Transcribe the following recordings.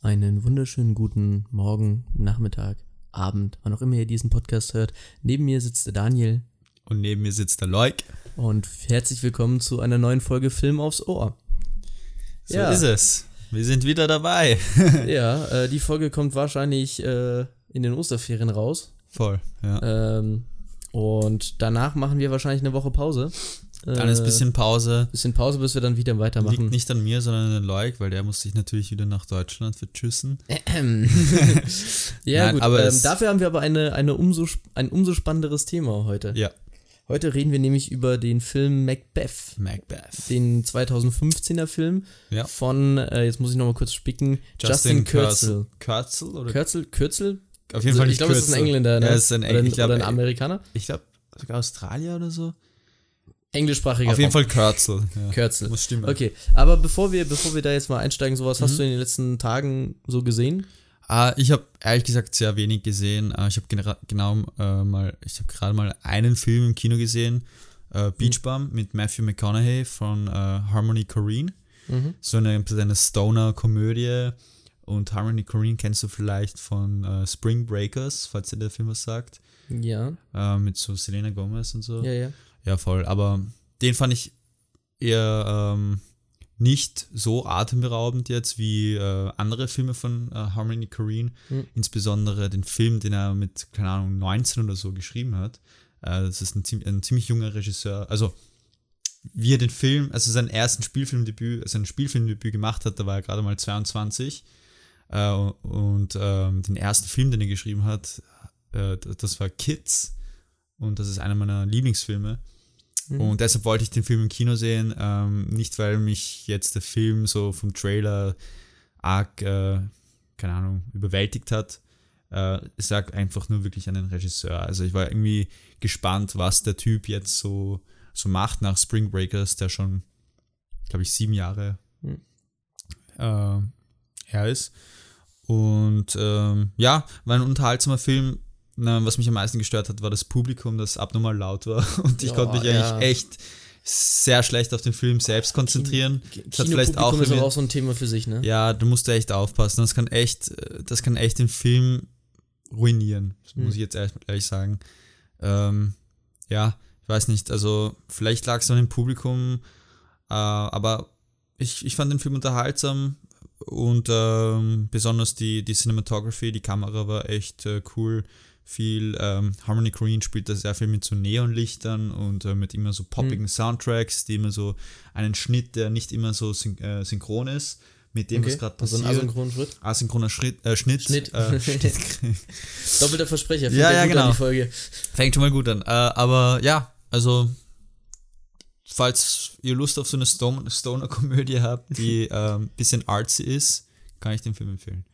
Einen wunderschönen guten Morgen, Nachmittag, Abend, wann auch immer ihr diesen Podcast hört. Neben mir sitzt der Daniel Und neben mir sitzt der Leuk. und herzlich willkommen zu einer neuen Folge Film aufs Ohr. So Ja. ist es. Wir sind wieder dabei. ja, äh, die Folge kommt wahrscheinlich äh, in den Osterferien raus. Voll, ja. Ähm, und danach machen wir wahrscheinlich eine Woche Pause. Dann ist ein bisschen Pause. bisschen Pause, bis wir dann wieder Liegt weitermachen. nicht an mir, sondern an den Leuk, weil der muss sich natürlich wieder nach Deutschland vertschüssen. ja, Nein, gut. aber ähm, dafür haben wir aber eine, eine umso, ein umso spannenderes Thema heute. Ja. Heute reden wir nämlich über den Film Macbeth. Macbeth. Den 2015er Film Ja. von, äh, jetzt muss ich nochmal kurz spicken, Justin, Kürzel. Kürzel oder? Kürzel? Kürzel? Auf jeden Also, Fall ich nicht glaube, es ist ein. Engländer, ne? Ja, ist ein oder, Eng- ein, ich glaub, oder ein äh, Amerikaner. Ich glaube sogar Australier oder so. Englischsprachiger Auf jeden Raum. Fall Kürzel. Ja. Kürzel. Muss stimmen. Okay, aber bevor wir, bevor wir da jetzt mal einsteigen, sowas Mhm. hast du in den letzten Tagen so gesehen? Ah, ich habe ehrlich gesagt sehr wenig gesehen. Ah, ich habe genau äh, mal, ich habe gerade mal einen Film im Kino gesehen, äh, Beach Bum mit Matthew McConaughey von äh, Harmony Korine. Mhm. So eine, eine Stoner-Komödie. Und Harmony Korine kennst du vielleicht von Spring Breakers, falls dir der Film was sagt. Ja, mit so Selena Gomez und so. ja, ja. Ja, voll. Aber den fand ich eher ähm, nicht so atemberaubend jetzt wie äh, andere Filme von äh, Harmony Korine. Hm. Insbesondere den Film, den er mit, keine Ahnung, 19 oder so geschrieben hat. Äh, das ist ein, ein ziemlich junger Regisseur. Also, wie er den Film, also sein ersten Spielfilmdebüt, sein Spielfilmdebüt gemacht hat, da war er gerade mal 22. Äh, und ähm, den ersten Film, den er geschrieben hat, äh, das war Kids. Und das ist einer meiner Lieblingsfilme. Mhm. Und deshalb wollte ich den Film im Kino sehen. Ähm, nicht, weil mich jetzt der Film so vom Trailer arg, äh, keine Ahnung, überwältigt hat. Äh, ich sag einfach nur wirklich an den Regisseur. Also ich war irgendwie gespannt, was der Typ jetzt so, so macht nach Spring Breakers, der schon, glaube ich, sieben Jahre Mhm. äh, her ist. Und ähm, ja, war ein unterhaltsamer Film. Na, was mich am meisten gestört hat, war das Publikum, das abnormal laut war. Und ich Ja, konnte mich ja. eigentlich echt sehr schlecht auf den Film selbst konzentrieren. Das hat vielleicht auch ist auch so ein Thema für sich, ne? Ja, du musst da echt aufpassen. Das kann echt, das kann echt den Film ruinieren, das muss Hm. ich jetzt ehrlich, ehrlich sagen. Ähm, ja, ich weiß nicht, also vielleicht lag es an dem Publikum, äh, aber ich, ich fand den Film unterhaltsam und ähm, besonders die, die Cinematography, die Kamera war echt äh, cool. Viel, ähm, Harmony Korine spielt da sehr viel mit so Neonlichtern und äh, mit immer so poppigen Soundtracks, die immer so einen Schnitt, der nicht immer so syn äh, synchron ist, mit dem, was gerade also ein passiert. asynchronen Schritt. Asynchroner Schritt, äh, Schnitt. Schnitt. Äh, Schnitt. Doppelter Versprecher, Ja, ja, genau. Die Folge. Fängt schon mal gut an. Äh, aber ja, also falls ihr Lust auf so eine Stone- Stoner-Komödie habt, die ein bisschen artsy ist, kann ich den Film empfehlen.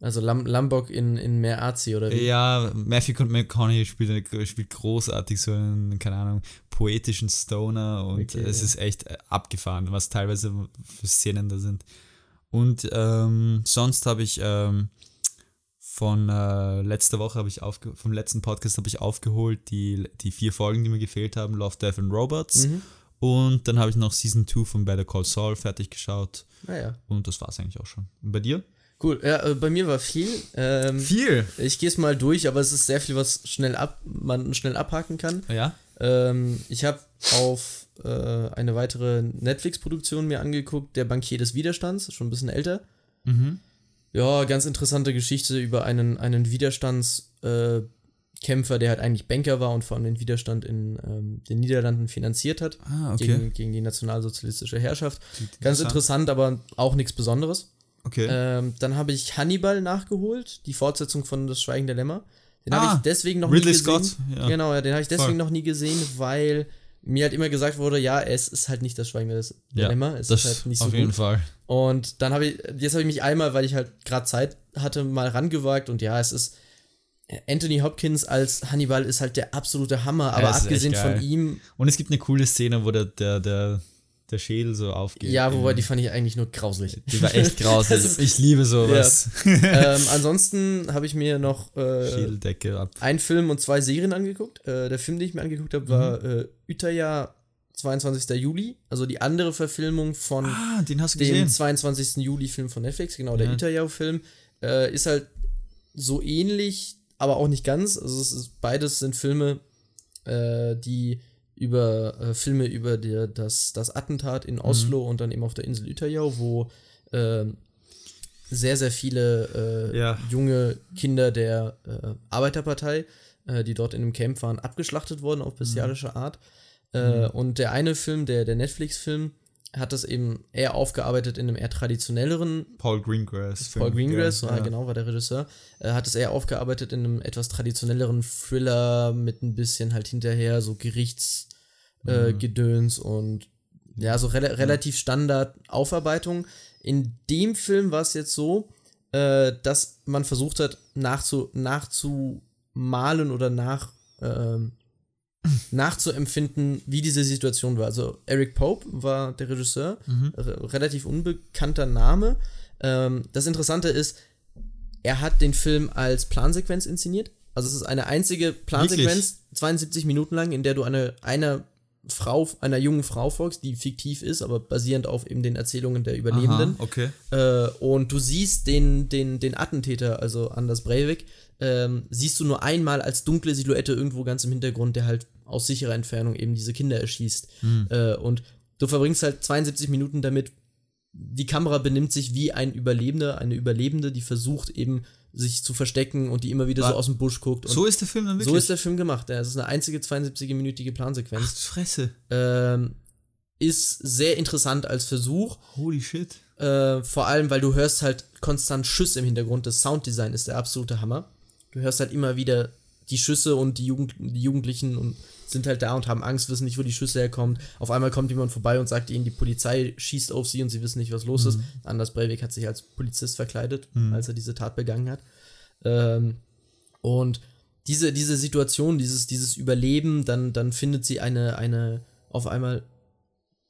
Also Lam Lambok in, in mehr Arzi, oder wie? Ja, Matthew McConaughey spielt, eine, spielt großartig so einen, keine Ahnung, poetischen Stoner und Okay, es ja. ist echt äh, abgefahren, was teilweise für Szenen da sind. Und ähm, sonst habe ich ähm, von äh, letzter Woche habe ich aufge vom letzten Podcast habe ich aufgeholt die, die vier Folgen, die mir gefehlt haben, Love, Death and Robots. Mhm. Und dann habe ich noch Season 2 von Better Call Saul fertig geschaut. Naja. Und das war es eigentlich auch schon. Und bei dir? Cool. Ja, äh, bei mir war viel. Ähm, Viel. ich gehe es mal durch, aber es ist sehr viel, was schnell ab, man schnell abhaken kann. Ja? Ähm, ich habe auf äh, eine weitere Netflix-Produktion mir angeguckt, Der Bankier des Widerstands, schon ein bisschen älter. Mhm. Ja, ganz interessante Geschichte über einen, einen Widerstandskämpfer, äh, der halt eigentlich Banker war und vor allem den Widerstand in ähm, den Niederlanden finanziert hat. Ah, okay. Gegen, gegen die nationalsozialistische Herrschaft. Ganz interessant, aber auch nichts Besonderes. Okay. Ähm, dann habe ich Hannibal nachgeholt, die Fortsetzung von Das Schweigen der Lämmer. Den Ah, habe ich deswegen noch Ridley nie gesehen. Scott, ja. Genau, ja, den habe ich deswegen Voll. noch nie gesehen, weil mir halt immer gesagt wurde, ja, es ist halt nicht das Schweigen des der Ja, Lämmer, es das ist halt nicht so auf jeden gut. Fall. Und dann habe ich, jetzt habe ich mich einmal, weil ich halt gerade Zeit hatte, mal rangewagt und ja, es ist Anthony Hopkins als Hannibal ist halt der absolute Hammer, aber echt abgesehen von ihm, Und es gibt eine coole Szene, wo der, der, der, der Schädel so aufgeht. ja, wobei die fand ich eigentlich nur grauslich. Die war echt grausig. Das ist- ich liebe sowas. ähm, ansonsten habe ich mir noch äh, Schädeldecke ab. einen Film und zwei Serien angeguckt. Äh, der Film, den ich mir angeguckt habe, war Mhm. äh, Utaya 22. Juli, also die andere Verfilmung von Ah, den hast du dem gesehen. 22. Juli-Film von Netflix, genau, der Ja. Itayao-Film, äh, ist halt so ähnlich, aber auch nicht ganz. Also es ist, beides sind Filme, äh, die über äh, Filme über der, das, das Attentat Mhm. in Oslo und dann eben auf der Insel Itayau, wo ähm, sehr, sehr viele äh, Ja. junge Kinder der äh, Arbeiterpartei, äh, die dort in einem Camp waren, abgeschlachtet wurden auf bestialische Art. Äh, Und der eine Film, der, der Netflix-Film, hat das eben eher aufgearbeitet in einem eher traditionelleren Paul Greengrass. Paul Greengrass, ja, ja, genau, war der Regisseur, äh, hat es eher aufgearbeitet in einem etwas traditionelleren Thriller mit ein bisschen halt hinterher so Gerichtsgedöns äh, Gedöns und ja, so rela relativ Standard Aufarbeitung. In dem Film war es jetzt so, äh, dass man versucht hat, nachzu nachzumalen oder nach ähm, nachzuempfinden, wie diese Situation war. Also Eric Pope war der Regisseur, re relativ unbekannter Name. Ähm, das Interessante ist, er hat den Film als Plansequenz inszeniert. Also es ist eine einzige Plansequenz, 72 Minuten lang, in der du eine, einer Frau, einer jungen Frau folgst, die fiktiv ist, aber basierend auf eben den Erzählungen der Überlebenden. Aha, okay. Äh, und du siehst den, den, den Attentäter, also Anders Breivik, ähm, siehst du nur einmal als dunkle Silhouette irgendwo ganz im Hintergrund, der halt aus sicherer Entfernung eben diese Kinder erschießt. Äh, und du verbringst halt 72 Minuten damit, die Kamera benimmt sich wie ein Überlebender, eine Überlebende, die versucht eben sich zu verstecken und die immer wieder so Wa- aus dem Busch guckt. Und So ist der Film dann wirklich. so ist der Film gemacht. Ja, es ist eine einzige 72-minütige Plansequenz. Ach, Fresse. Ähm, ist sehr interessant als Versuch. Holy shit. Äh, vor allem, weil du hörst halt konstant Schüsse im Hintergrund. Das Sounddesign ist der absolute Hammer. Du hörst halt immer wieder die Schüsse und die, Jugend die Jugendlichen und sind halt da und haben Angst, wissen nicht, wo die Schüsse herkommen. Auf einmal kommt jemand vorbei und sagt ihnen, die Polizei schießt auf sie und sie wissen nicht, was los ist. Anders Breivik hat sich als Polizist verkleidet, als er diese Tat begangen hat. Ähm, und diese, diese Situation, dieses, dieses Überleben, dann, dann findet sie eine, eine, auf einmal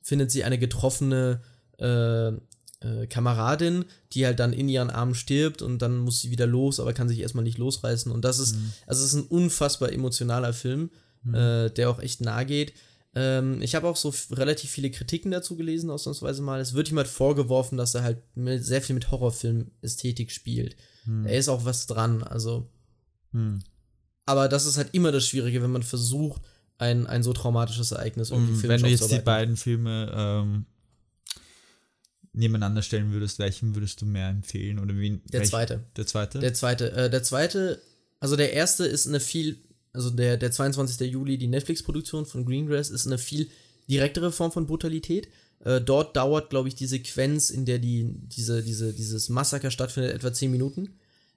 findet sie eine getroffene äh, äh, Kameradin, die halt dann in ihren Armen stirbt und dann muss sie wieder los, aber kann sich erstmal nicht losreißen. Und das ist, also es ist ein unfassbar emotionaler Film, äh, der auch echt nahe geht. Ähm, ich habe auch so relativ viele Kritiken dazu gelesen, ausnahmsweise mal. Es wird ihm halt vorgeworfen, dass er halt mit, sehr viel mit Horrorfilm-Ästhetik spielt. Er ist auch was dran, also. Hm. Aber das ist halt immer das Schwierige, wenn man versucht, ein, ein so traumatisches Ereignis irgendwie Und filmisch wenn du jetzt die beiden Filme ähm, nebeneinander stellen würdest, welchen würdest du mehr empfehlen? Oder wen, Der welch- zweite. Der zweite? Der zweite, äh, der zweite, also der erste ist eine viel, also der, der 22. Juli, die Netflix-Produktion von Greengrass, ist eine viel direktere Form von Brutalität. Äh, dort dauert, glaube ich, die Sequenz, in der die, diese, diese, dieses Massaker stattfindet, etwa 10 Minuten.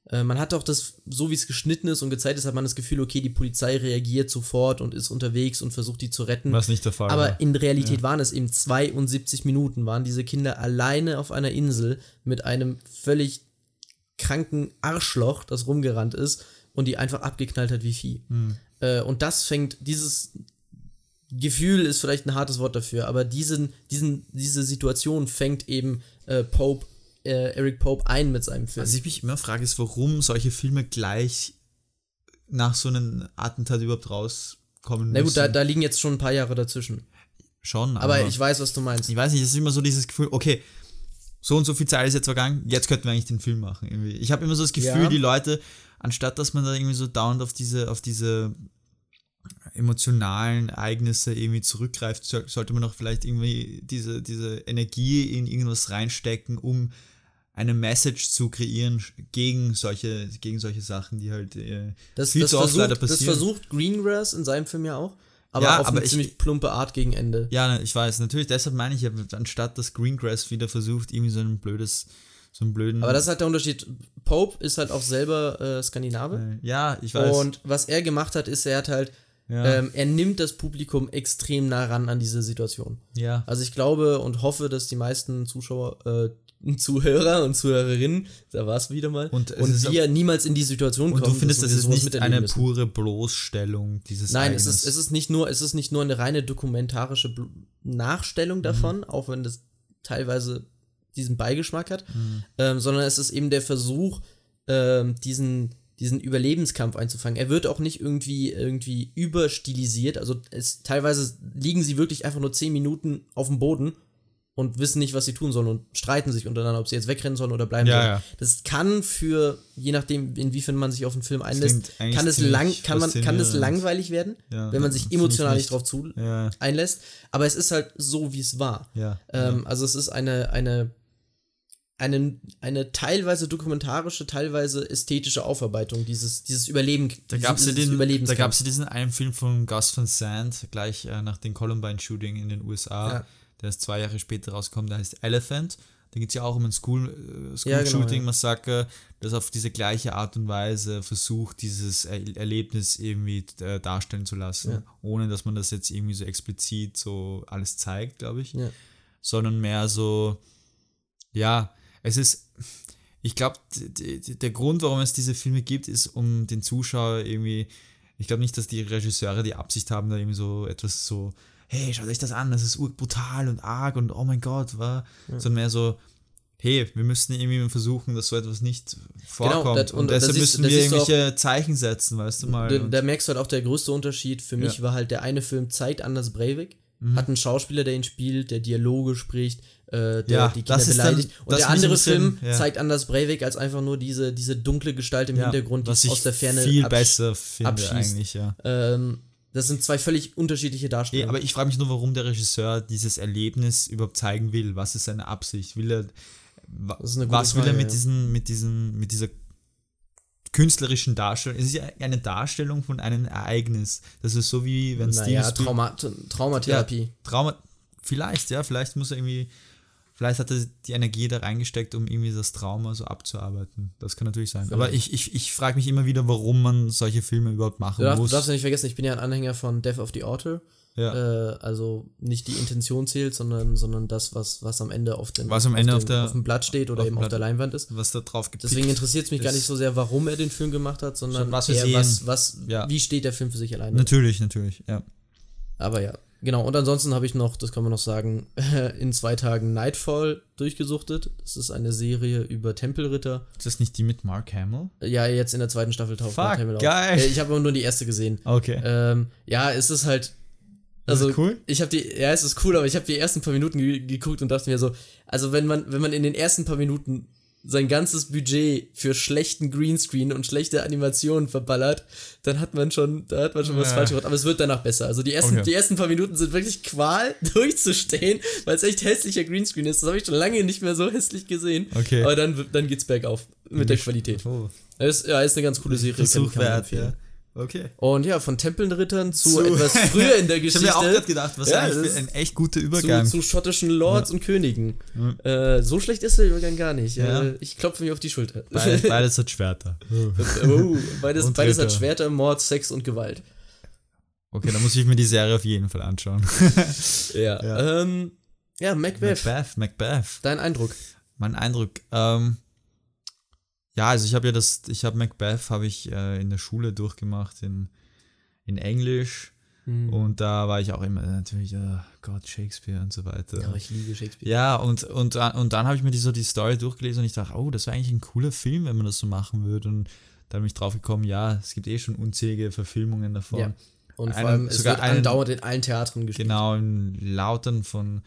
Äh, man hat auch das, so wie es geschnitten ist und gezeigt ist, hat man das Gefühl, okay, die Polizei reagiert sofort und ist unterwegs und versucht, die zu retten. Was nicht der Fall Aber war. in Realität waren es eben 72 Minuten, waren diese Kinder alleine auf einer Insel mit einem völlig kranken Arschloch, das rumgerannt ist und die einfach abgeknallt hat wie Vieh. Äh, und das fängt, dieses Gefühl ist vielleicht ein hartes Wort dafür, aber diesen, diesen, diese Situation fängt eben äh, Pope, äh, Eric Pope ein mit seinem Film. Was ich mich immer frage, ist, warum solche Filme gleich nach so einem Attentat überhaupt rauskommen Na gut, müssen. da, da liegen jetzt schon ein paar Jahre dazwischen. Schon, Aber ich weiß, was du meinst. Ich weiß nicht, es ist immer so dieses Gefühl, okay, so und so viel Zeit ist jetzt vergangen, jetzt könnten wir eigentlich den Film machen. Irgendwie. Ich habe immer so das Gefühl, Ja. die Leute, anstatt dass man da irgendwie so dauernd auf diese, auf diese emotionalen Ereignisse irgendwie zurückgreift, so- sollte man auch vielleicht irgendwie diese, diese Energie in irgendwas reinstecken, um eine Message zu kreieren gegen solche, gegen solche Sachen, die halt äh, Das, viel das, zu oft versucht, leider das passieren. versucht Greengrass in seinem Film ja auch, aber Ja, auf aber eine ich- ziemlich plumpe Art gegen Ende. Ja, ne, ich weiß, natürlich, deshalb meine ich ja, anstatt dass Greengrass wieder versucht, irgendwie so ein blödes, so einen blöden. Aber das ist halt der Unterschied. Pope ist halt auch selber äh, Skandinave. äh, ja, ich weiß. Und was er gemacht hat, ist, er hat halt, ja, ähm, er nimmt das Publikum extrem nah ran an diese Situation. ja. Also ich glaube und hoffe, dass die meisten Zuschauer, äh, Zuhörer und Zuhörerinnen, da war es wieder mal, Und und, wir niemals in die Situation Und kommen. du findest, das ist nicht eine müssen. pure Bloßstellung dieses Nein, es ist, es ist nicht nur, es ist nicht nur eine reine dokumentarische Nachstellung Mhm. davon, auch wenn das teilweise diesen Beigeschmack hat, Mhm. ähm, sondern es ist eben der Versuch, ähm, diesen, diesen Überlebenskampf einzufangen. Er wird auch nicht irgendwie, irgendwie überstilisiert. Also es, teilweise liegen sie wirklich einfach nur 10 Minuten auf dem Boden und wissen nicht, was sie tun sollen und streiten sich untereinander, ob sie jetzt wegrennen sollen oder bleiben Ja, sollen. ja. Das kann für, je nachdem, inwiefern man sich auf einen Film einlässt, kann es, lang, kann, man, kann es langweilig werden, Ja, wenn man sich emotional nicht drauf zu einlässt. Aber es ist halt so, wie es war. Ähm, Also es ist eine, eine, eine, eine teilweise dokumentarische, teilweise ästhetische Aufarbeitung dieses, dieses Überleben. Da gab es ja, den- da gab's diesen einen Film von Gus Van Sant, gleich äh, nach dem Columbine-Shooting in den USA. Ja. Der ist zwei Jahre später rausgekommen, der heißt Elephant. Da geht es ja auch um ein School, äh, School Ja, genau, Shooting ja. Massaker, das auf diese gleiche Art und Weise versucht, dieses er Erlebnis irgendwie äh, darstellen zu lassen, Ja. ohne dass man das jetzt irgendwie so explizit so alles zeigt, glaube ich Ja. sondern mehr so, ja, es ist, ich glaube, der Grund, warum es diese Filme gibt, ist, um den Zuschauer irgendwie, ich glaube nicht, dass die Regisseure die Absicht haben, da irgendwie so etwas so, hey, schaut euch das an, das ist brutal und arg und oh mein Gott, war, sondern mehr so, hey, wir müssen irgendwie versuchen, dass so etwas nicht vorkommt das- und und deshalb müssen da wir du auch- irgendwelche Zeichen setzen, weißt du mal. Da, da merkst du halt auch der größte Unterschied für mich Ja. war halt der eine Film zeigt Anders Breivik, Mhm. hat einen Schauspieler, der ihn spielt, der Dialoge spricht, äh, der Ja, die Kinder ist dann- beleidigt. Und der andere bisschen- Film ja. zeigt Anders Breivik als einfach nur diese, diese dunkle Gestalt im ja, Hintergrund, die was ich aus der Ferne viel absch- besser finde abschießt. eigentlich, ja. Ähm, das sind zwei völlig unterschiedliche Darstellungen. aber ich frage mich nur, warum der Regisseur dieses Erlebnis überhaupt zeigen will. Was ist seine Absicht? Will er, was will er Frage, mit ja. diesen, mit diesen, mit dieser künstlerischen Darstellung? Es ist ja eine Darstellung von einem Ereignis. Das ist so wie wenn Steven naja, Spiel- Trauma Traumatherapie. ja, Trauma, vielleicht, ja, vielleicht muss er irgendwie, vielleicht hat er die Energie da reingesteckt, um irgendwie das Trauma so abzuarbeiten. Das kann natürlich sein. Aber ich, ich, ich frage mich immer wieder, warum man solche Filme überhaupt machen Du darfst, muss. du darfst ja nicht vergessen, ich bin ja ein Anhänger von Death of the Author. ja. Äh, also nicht die Intention zählt, sondern, sondern das, was, was am Ende auf dem, Was am Ende auf, auf dem, der- auf dem Blatt steht oder auf eben auf Blatt. der Leinwand ist. was da drauf gepickt Deswegen interessiert es mich gar nicht so sehr, warum er den Film gemacht hat, sondern was eher, was, was, Ja. wie steht der Film für sich alleine. Natürlich, natürlich, ja. Aber ja, genau. Und ansonsten habe ich noch, das kann man noch sagen, in zwei Tagen Nightfall durchgesuchtet. Das ist eine Serie über Tempelritter. Ist das nicht die mit Mark Hamill? Ja, jetzt in der zweiten Staffel taucht Fuck, Mark Hamill auf. geil. Äh, Ich habe aber nur die erste gesehen. Okay. Ähm, ja, es ist halt. Ist Also, es cool? ich habe die, ja, es ist cool, aber ich habe die ersten paar Minuten ge geguckt und dachte mir so, also wenn man, wenn man in den ersten paar Minuten sein ganzes Budget für schlechten Greenscreen und schlechte Animationen verballert, dann hat man schon, da hat man schon was Ja. falsch gemacht. Aber es wird danach besser. Also die ersten, Okay. die ersten paar Minuten sind wirklich Qual, durchzustehen, weil es echt hässlicher Greenscreen ist. Das habe ich schon lange nicht mehr so hässlich gesehen. Okay. Aber dann, dann geht's bergauf mit der Qualität. Oh, Es ist, ja, ist eine ganz coole Serie. Man wert, ja. Okay. Und ja, von Tempelrittern zu, Zu- etwas früher in der Ich Geschichte. habe mir auch gerade gedacht, was Ja, eigentlich das für ist- ein echt guter zu, Übergang. zu schottischen Lords und Königen. Äh, so schlecht ist der Übergang gar nicht. Ja. Äh, ich klopfe mir auf die Schulter. Beides, beides hat Schwerter. oh, beides beides hat. Schwerter, Mord, Sex und Gewalt. Okay, dann muss ich mir die Serie auf jeden Fall anschauen. Ja. Ja. Ähm, ja, Macbeth. Macbeth, Macbeth. Dein Eindruck. Mein Eindruck. Ähm, ja, also ich habe ja das, ich habe Macbeth habe ich äh, in der Schule durchgemacht in, in Englisch Hm. und da war ich auch immer natürlich, äh, Gott, Shakespeare und so weiter. Ja, ich liebe Shakespeare. Ja, und, und, und dann habe ich mir die, so die Story durchgelesen und ich dachte, oh, das wäre eigentlich ein cooler Film, wenn man das so machen würde. Und dann bin ich drauf gekommen, ja, es gibt eh schon unzählige Verfilmungen davon. Ja. Und vor Einen- allem, es sogar wird einen- andauernd in allen Theatern gespielt. Genau, in Lautern von,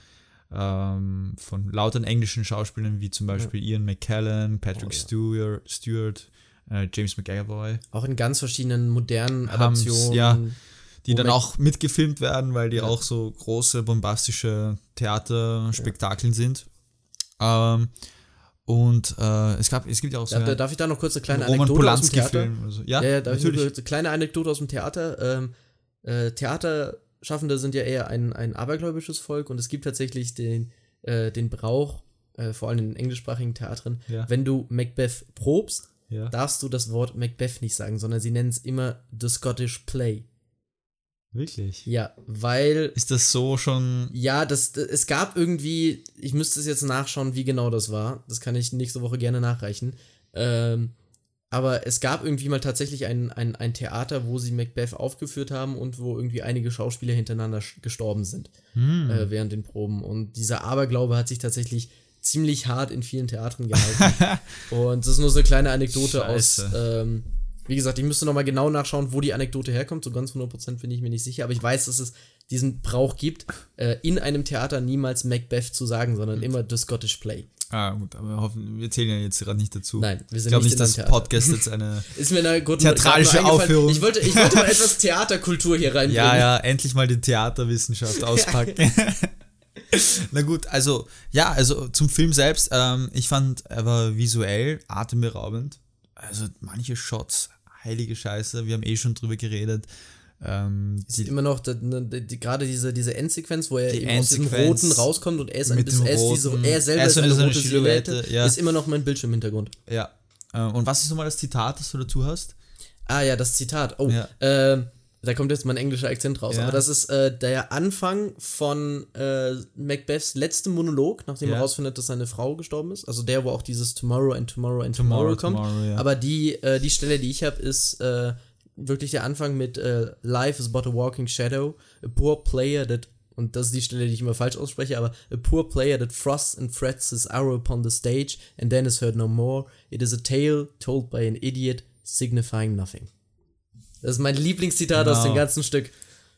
ähm, von lautern englischen Schauspielern wie zum Beispiel Ian McKellen, Patrick Oh, ja. Stewart, Stewart äh, James McAvoy, Auch in ganz verschiedenen modernen Adaptionen. ja. die dann auch mitgefilmt werden, weil die Ja. auch so große, bombastische Theaterspektakeln sind. Ähm, und äh, es, gab, es gibt ja auch so Darf, ja, darf ich da noch kurz eine kleine Roman Anekdote aus dem Theater? Also, ja, Ja, ja, da natürlich. Eine kleine Anekdote aus dem Theater. Ähm, äh, Theaterschaffende sind ja eher ein, ein abergläubisches Volk und es gibt tatsächlich den, äh, den Brauch, äh, vor allem in englischsprachigen Theatern, Ja. wenn du Macbeth probst, Ja. darfst du das Wort Macbeth nicht sagen, sondern sie nennen es immer The Scottish Play. Wirklich. Ja, weil Ist das so schon. ja, das, das, es gab irgendwie, ich müsste es jetzt nachschauen, wie genau das war. Das kann ich nächste Woche gerne nachreichen. Ähm, aber es gab irgendwie mal tatsächlich ein, ein, ein Theater, wo sie Macbeth aufgeführt haben und wo irgendwie einige Schauspieler hintereinander gestorben sind Hm. äh, während den Proben. Und dieser Aberglaube hat sich tatsächlich ziemlich hart in vielen Theatern gehalten. und das ist nur so eine kleine Anekdote aus, Scheiße. ähm, Wie gesagt, ich müsste nochmal genau nachschauen, wo die Anekdote herkommt. So ganz 100% bin ich mir nicht sicher. Aber ich weiß, dass es diesen Brauch gibt, äh, in einem Theater niemals Macbeth zu sagen, sondern immer The Scottish Play. Ah, gut, aber wir, hoffen, wir zählen ja jetzt gerade nicht dazu. Nein, wir ich sind glaube nicht, nicht, dass in einem Theater. Podcast jetzt eine. Ist mir eine Theatralische Aufführung. Ich wollte, ich wollte mal etwas Theaterkultur hier reinbringen. ja, ja, endlich mal die Theaterwissenschaft auspacken. Na gut, also, ja, also zum Film selbst, ähm, ich fand, er war visuell atemberaubend. Also manche Shots, heilige Scheiße, wir haben eh schon drüber geredet. Ähm, Ist immer noch die, die, die, gerade diese, diese Endsequenz, wo er Die eben aus diesem Endsequenz Roten rauskommt und er ist ein bisschen, dem er, ist diese, er selber Er ist ist so eine eine rote Silhouette, Silhouette, ja. ist immer noch mein Bildschirmhintergrund. ja. Äh, und was ist nochmal das Zitat, das du dazu hast? Ah ja, das Zitat. Oh, Ja. ähm, da kommt jetzt mein englischer Akzent raus. Ja. Aber das ist äh, der Anfang von äh, Macbeths letztem Monolog, nachdem Ja. er herausfindet, dass seine Frau gestorben ist. Also der, wo auch dieses Tomorrow and Tomorrow and Tomorrow, Tomorrow, kommt. tomorrow, ja. Aber die, äh, die Stelle, die ich habe, ist äh, wirklich der Anfang mit äh, Life is but a walking shadow, a poor player that und das ist die Stelle, die ich immer falsch ausspreche, aber a poor player that frosts and frets his arrow upon the stage and then is heard no more. It is a tale told by an idiot, signifying nothing. Das ist mein Lieblingszitat aus Genau. dem ganzen Stück.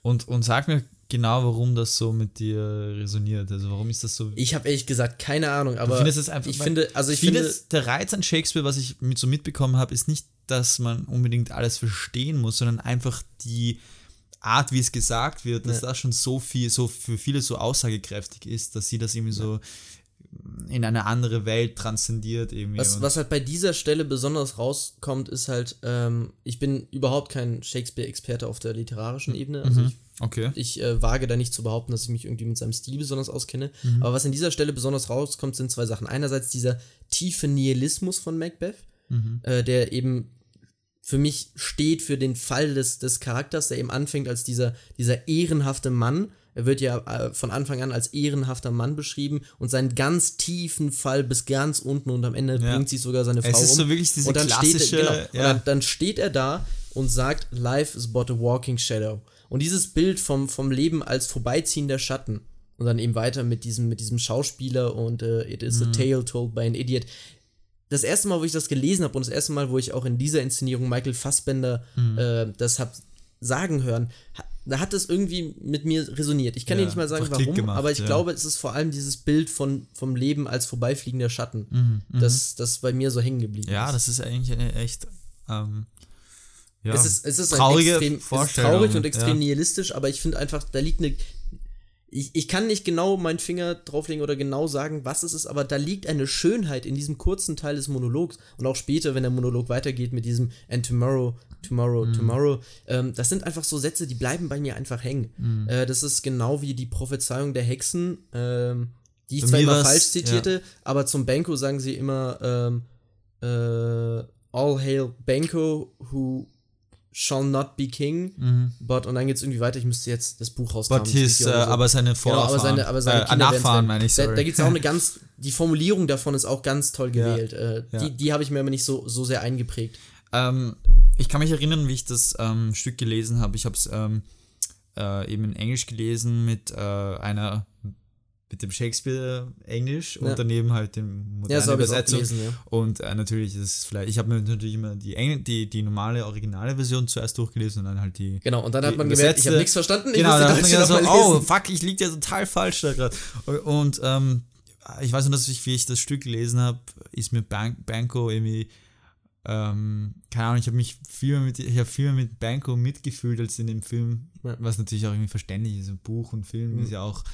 Und, und sag mir genau, warum das so mit dir resoniert. Also warum ist das so. Ich habe ehrlich gesagt keine Ahnung, aber findest es einfach- ich finde, also ich finde, finde, der Reiz an Shakespeare, was ich mit so mitbekommen habe, ist nicht, dass man unbedingt alles verstehen muss, sondern einfach die Art, wie es gesagt wird, dass Ja. das schon so viel, so für viele so aussagekräftig ist, dass sie das irgendwie so in eine andere Welt transzendiert irgendwie. was, was halt bei dieser Stelle besonders rauskommt, ist halt, ähm, ich bin überhaupt kein Shakespeare-Experte auf der literarischen Ebene. Also ich okay. Ich äh, wage da nicht zu behaupten, dass ich mich irgendwie mit seinem Stil besonders auskenne. Mhm. Aber was an dieser Stelle besonders rauskommt, sind zwei Sachen. Einerseits dieser tiefe Nihilismus von Macbeth, Mhm. äh, der eben für mich steht für den Fall des, des Charakters, der eben anfängt als dieser, dieser ehrenhafte Mann. Er wird ja äh, von Anfang an als ehrenhafter Mann beschrieben und seinen ganz tiefen Fall bis ganz unten und am Ende Ja. bringt sich sogar seine Frau Es ist um. so wirklich diese und dann klassische, steht, genau, und ja. dann, dann steht er da und sagt, Life is but a walking shadow. Und dieses Bild vom, vom Leben als vorbeiziehender Schatten und dann eben weiter mit diesem, mit diesem Schauspieler und äh, It is a tale told by an idiot. Das erste Mal, wo ich das gelesen habe und das erste Mal, wo ich auch in dieser Inszenierung Michael Fassbender äh, das hab sagen hören, da hat es irgendwie mit mir resoniert. Ich kann Ja, dir nicht mal sagen, warum, gemacht, aber ich ja. glaube, es ist vor allem dieses Bild von, vom Leben als vorbeifliegender Schatten, Mhm, das, das bei mir so hängen geblieben Ja, ist. das ist eigentlich eine echt. Ähm, ja, es ist, es ist traurige extrem, es ist traurig und extrem ja. nihilistisch, aber ich finde einfach, da liegt eine. Ich, ich kann nicht genau meinen Finger drauflegen oder genau sagen, was es ist, aber da liegt eine Schönheit in diesem kurzen Teil des Monologs und auch später, wenn der Monolog weitergeht mit diesem And tomorrow, tomorrow, Mhm. tomorrow. Ähm, das sind einfach so Sätze, die bleiben bei mir einfach hängen. Mhm. Äh, das ist genau wie die Prophezeiung der Hexen, ähm, die ich zwar immer falsch zitierte, aber zum Benko sagen sie immer ähm, äh, All hail Benko, who shall not be king. But, und dann geht es irgendwie weiter. Ich müsste jetzt das Buch rauskramen. But his, äh, so. aber seine Genau, Vorfahren. aber seine, aber seine äh, Nachfahren, meine ich, Da, sorry. da gibt es auch eine ganz, die Formulierung davon ist auch ganz toll Ja. gewählt. Äh, Ja. Die, die habe ich mir aber nicht so, so sehr eingeprägt. Ähm, ich kann mich erinnern, wie ich das ähm, Stück gelesen habe. Ich habe es ähm, äh, eben in Englisch gelesen mit äh, einer mit dem Shakespeare Englisch Ja. und daneben halt dem Ja, modernen so ich auch Übersetzung. gelesen, ja. Und äh, natürlich ist es vielleicht, ich habe mir natürlich immer die, Engl die, die normale, originale Version zuerst durchgelesen und dann halt die. Genau, und dann hat man gemerkt, ich habe nichts verstanden. Ich Genau, muss da die hat man gedacht so, oh fuck, ich liege ja total falsch da gerade. Und ähm, ich weiß nur, dass ich, wie ich das Stück gelesen habe, ist mir Ban Banco irgendwie, ähm, keine Ahnung, ich habe mich viel mehr mit, ich habe viel mehr mit Banco mitgefühlt als in dem Film, Ja. was natürlich auch irgendwie verständlich ist. Ein Buch und Film Mhm. ist ja auch,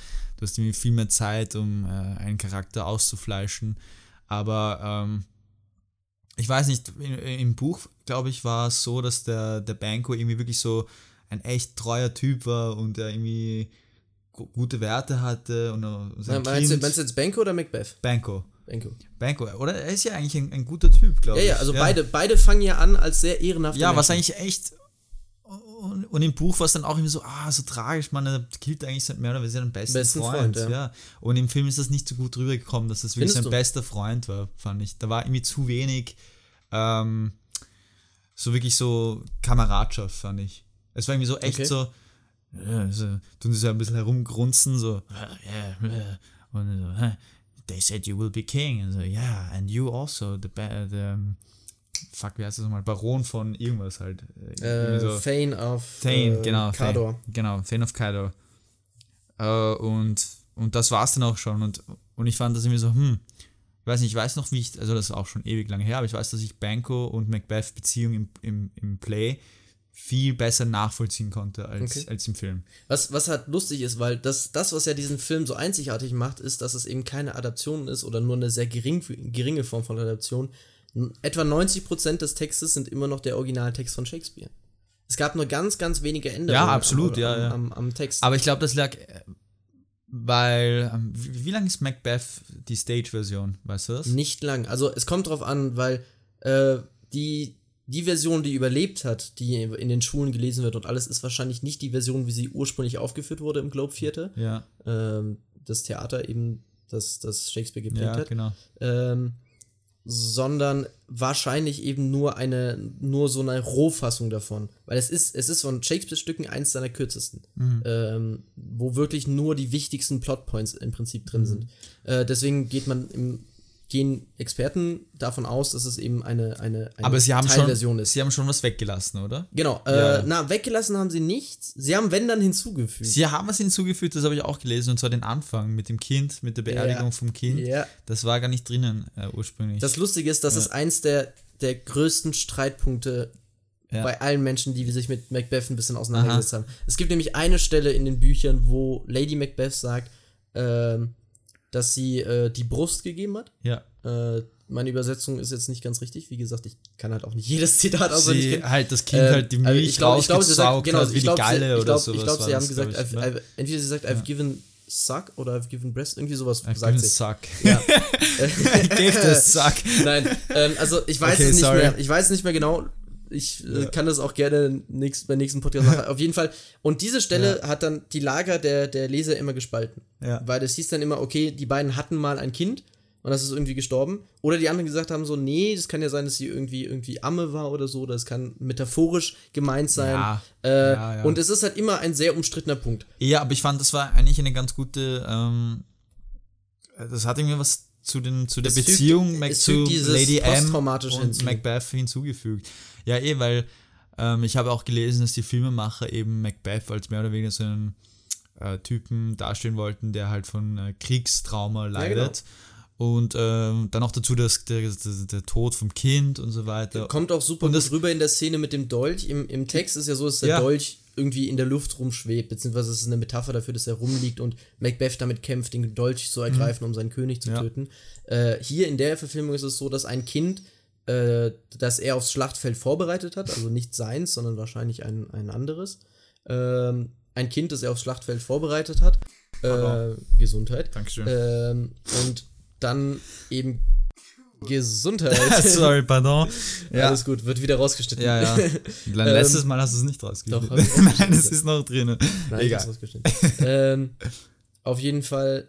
du hast irgendwie viel mehr Zeit, um äh, einen Charakter auszufleischen. Aber ähm, ich weiß nicht, in, im Buch, glaube ich, war es so, dass der, der Banco irgendwie wirklich so ein echt treuer Typ war und er irgendwie gu- gute Werte hatte und sein Meinst du, Kind, meinst du jetzt Benko oder Macbeth? Banco. Benko. Banco, oder? Er ist ja eigentlich ein, ein guter Typ, glaube Ja, ich. ja, also Beide, beide fangen ja an als sehr ehrenhafte Ja, was Menschen. eigentlich echt. Und, und im Buch war es dann auch immer so, ah, so tragisch, man, killt eigentlich sein mehr oder weniger seinen besten, Besten Freund. Freund, ja. ja. Und im Film ist das nicht so gut rübergekommen, dass das wirklich Findest sein du? bester Freund war, fand ich. Da war irgendwie zu wenig, ähm, so wirklich so Kameradschaft, fand ich. Es war irgendwie so echt Okay. so, ja, so, tun sie so ein bisschen herumgrunzen, so, und so, "Huh, they said you will be king, und so, yeah, and you also, the, the fuck, wie heißt das nochmal? Baron von irgendwas halt. Äh, so. Thane of Thane, äh, genau. Kador. Thane, genau, Thane of Kador. Äh, und, und das war's dann auch schon. Und, und ich fand das irgendwie so, hm, ich weiß nicht, ich weiß noch, wie ich, also das ist auch schon ewig lange her, aber ich weiß, dass ich Banco und Macbeth Beziehung im, im, im Play viel besser nachvollziehen konnte als, Okay. als im Film. Was, was halt lustig ist, weil das, das, was ja diesen Film so einzigartig macht, ist, dass es eben keine Adaption ist oder nur eine sehr gering, geringe Form von Adaption. Etwa 90% des Textes sind immer noch der Originaltext von Shakespeare. Es gab nur ganz, ganz wenige Änderungen absolut, am, ja, ja. Am, am Text. Aber ich glaube, das lag, weil, ähm, wie, wie lang ist Macbeth die Stage-Version, weißt du das? Nicht lang. Also es kommt drauf an, weil äh, die, die Version, die überlebt hat, die in den Schulen gelesen wird und alles, ist wahrscheinlich nicht die Version, wie sie ursprünglich aufgeführt wurde im Globe Theater. Ja, Ähm, das Theater eben, das, das Shakespeare geprägt ja, hat. genau. ähm, sondern wahrscheinlich eben nur eine, nur so eine Rohfassung davon. Weil es ist, es ist von Shakespeare-Stücken eins seiner kürzesten, Mhm. ähm, wo wirklich nur die wichtigsten Plotpoints im Prinzip drin Mhm. sind. Äh, deswegen geht man im, gehen Experten davon aus, dass es eben eine, eine, eine Aber sie haben, schon, Teilversion ist. sie haben schon was weggelassen, oder? Genau, äh, Ja. na, weggelassen haben sie nichts. Sie haben, wenn dann, hinzugefügt. Sie haben was hinzugefügt, das habe ich auch gelesen, und zwar den Anfang mit dem Kind, mit der Beerdigung Ja. vom Kind. ja. Das war gar nicht drinnen äh, ursprünglich. Das Lustige ist, das Ja. ist eins der, der größten Streitpunkte Ja. bei allen Menschen, die sich mit Macbeth ein bisschen auseinandergesetzt haben. Es gibt nämlich eine Stelle in den Büchern, wo Lady Macbeth sagt, ähm, dass sie äh, die Brust gegeben hat. ja. Äh, meine Übersetzung ist jetzt nicht ganz richtig. Wie gesagt, ich kann halt auch nicht jedes Zitat auswendig Sie halt das Kind Ähm, halt die also Milch ich glaube, ich glaube, sie sagt, genau, wie ich glaube, die Galle ich oder sowas. ich glaube, sie haben gesagt, glaub ich, I've, ne? I've, entweder sie sagt, I've given suck oder I've given breast, irgendwie sowas I've sagt given sie. suck. Ja. I gave the suck. Nein, ähm, also ich weiß Okay, es nicht sorry. mehr. Ich weiß nicht mehr genau. Ich äh, Ja. kann das auch gerne nächst, beim nächsten Podcast machen. Auf jeden Fall. Und diese Stelle hat dann die Lager der, der Leser immer gespalten. Ja. Weil das hieß dann immer, okay, die beiden hatten mal ein Kind und das ist irgendwie gestorben. Oder die anderen gesagt haben so, nee, das kann ja sein, dass sie irgendwie irgendwie Amme war oder so. Das kann metaphorisch gemeint sein. Ja, Äh, ja, ja. Und es ist halt immer ein sehr umstrittener Punkt. Ja, aber ich fand, das war eigentlich eine ganz gute, ähm, das hat irgendwie was zu, den, zu der Es fügt- Beziehung Mac es zu fügt Lady M und hinzu. Macbeth hinzugefügt. Ja, eh, weil ähm, ich habe auch gelesen, dass die Filmemacher eben Macbeth als mehr oder weniger so einen äh, Typen darstellen wollten, der halt von äh, Kriegstrauma leidet. Und ähm, dann auch dazu dass der, der, der Tod vom Kind und so weiter. Kommt auch super Und gut das- rüber in der Szene mit dem Dolch. Im, Im Text ist ja so, dass der Ja. Dolch irgendwie in der Luft rumschwebt, beziehungsweise es ist eine Metapher dafür, dass er rumliegt und Macbeth damit kämpft, den Dolch zu ergreifen, um seinen König zu Mhm. Ja. töten. Äh, hier in der Verfilmung ist es so, dass ein Kind, äh, das er aufs Schlachtfeld vorbereitet hat, also nicht seins, sondern wahrscheinlich ein, ein anderes, ähm, ein Kind, das er aufs Schlachtfeld vorbereitet hat, äh. Gesundheit, Dankeschön. ähm, und dann eben Gesundheit. Sorry, pardon. Ja. Alles gut, wird wieder rausgeschnitten. Ja, ja. Letztes Mal hast du es nicht rausgeschnitten. Doch. Nein, es ist noch drinnen. Nein, Egal. ähm, auf jeden Fall,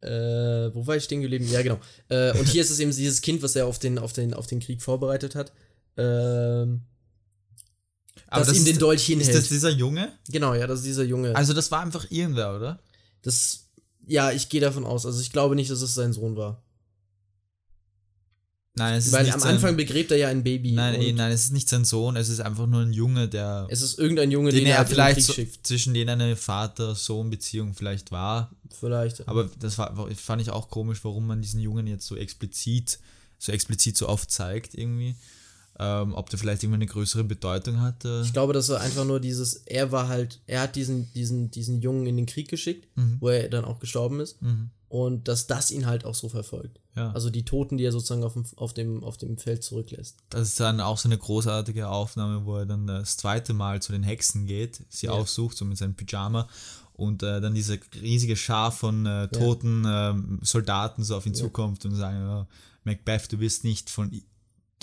äh, wo war ich stehen geblieben? Ja, genau. Äh, und hier ist es eben dieses Kind, was er auf den, auf den, auf den Krieg vorbereitet hat. Ähm, Aber dass ihm den ist, Dolch ist hinhält. das dieser Junge? genau, ja, das ist dieser Junge. Also das war einfach irgendwer, oder? das, ja, ich gehe davon aus. Also ich glaube nicht, dass es sein Sohn war. Nein, es ist Weil nicht am sein, Anfang begräbt er ja ein Baby. Nein, eh, nein, es ist nicht sein Sohn, es ist einfach nur ein Junge, der Es ist irgendein Junge, den den, er er vielleicht so, zwischen denen eine Vater-Sohn-Beziehung vielleicht war. Vielleicht. Aber das war, fand ich auch komisch, warum man diesen Jungen jetzt so explizit, so explizit so oft zeigt irgendwie. Ähm, ob der vielleicht irgendwie eine größere Bedeutung hatte. Ich glaube, das war einfach nur dieses, er war halt, er hat diesen, diesen, diesen Jungen in den Krieg geschickt, Mhm. wo er dann auch gestorben ist. Mhm. Und dass das ihn halt auch so verfolgt. Ja. Also die Toten, die er sozusagen auf dem, auf dem, auf dem Feld zurücklässt. Das ist dann auch so eine großartige Aufnahme, wo er dann das zweite Mal zu den Hexen geht, sie Ja. aufsucht, so mit seinem Pyjama und äh, dann diese riesige Schar von äh, toten ähm, Soldaten so auf ihn Ja. zukommt und sagen, ja, Macbeth, du bist nicht von,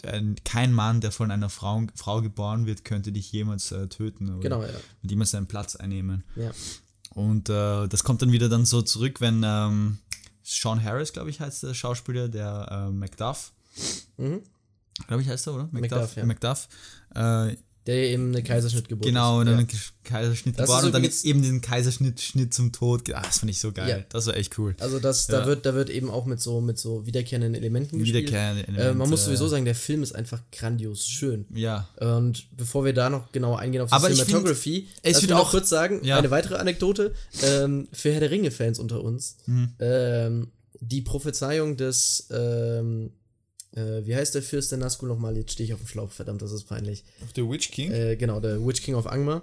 äh, kein Mann, der von einer Frau, Frau geboren wird, könnte dich jemals äh, töten oder Genau, ja. mit ihm seinen Platz einnehmen. ja. Und äh, das kommt dann wieder dann so zurück, wenn ähm, Sean Harris, glaube ich, heißt der Schauspieler, der äh, Macduff, Mhm. glaube ich, heißt er, oder? Macduff, ja. Macduff der eben eine Kaiserschnittgeburt Genau, und ist. dann Ja. einen Kaiserschnitt Das geboren und dann eben den Kaiserschnitt Schnitt zum Tod. Ah, das fand ich so geil. Ja. Das war echt cool. Also das, Ja. da wird, da wird eben auch mit so, mit so wiederkehrenden Elementen gespielt. Wiederkehrende Äh, man Elemente. muss sowieso sagen, der Film ist einfach grandios schön. Ja. Und bevor wir da noch genauer eingehen auf die Aber ich find, Cinematography, wird mich noch auch- kurz sagen, ja. eine weitere Anekdote ähm, für Herr der Ringe-Fans unter uns. Mhm. Ähm, die Prophezeiung des, ähm, äh, wie heißt der Fürst der Nazgul nochmal? Jetzt stehe ich auf dem Schlauch, verdammt, das ist peinlich. The Witch King? Äh, genau, der Witch King of Angmar.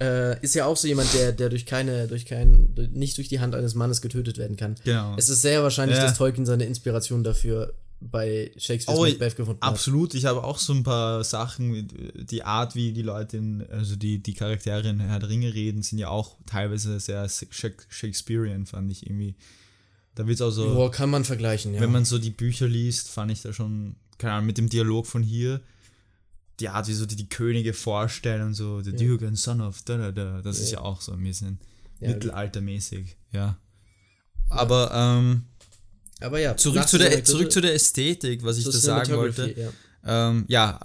Äh, ist ja auch so jemand, der, der durch keine, durch kein, nicht durch die Hand eines Mannes getötet werden kann. genau. Es ist sehr wahrscheinlich, Ja. dass Tolkien seine Inspiration dafür bei Shakespeare's Oh, Macbeth gefunden hat. Absolut, ich habe auch so ein paar Sachen, die Art, wie die Leute, in, also die, die Charaktere in Herr der Ringe reden, sind ja auch teilweise sehr Shak- Shakespearean, fand ich irgendwie. Da wird auch so, Boah, kann man vergleichen, ja. wenn man so die Bücher liest, fand ich da schon, keine Ahnung, mit dem Dialog von hier, die Art, wie so die, die Könige vorstellen und so, the Duke and Son of da da da, das ist ja auch so ein bisschen Ja. mittelaltermäßig, ja. Aber ähm, Aber ja, zurück, zu der, zurück zu der Ästhetik, was ich da sagen wollte. Ja. Ähm, ja,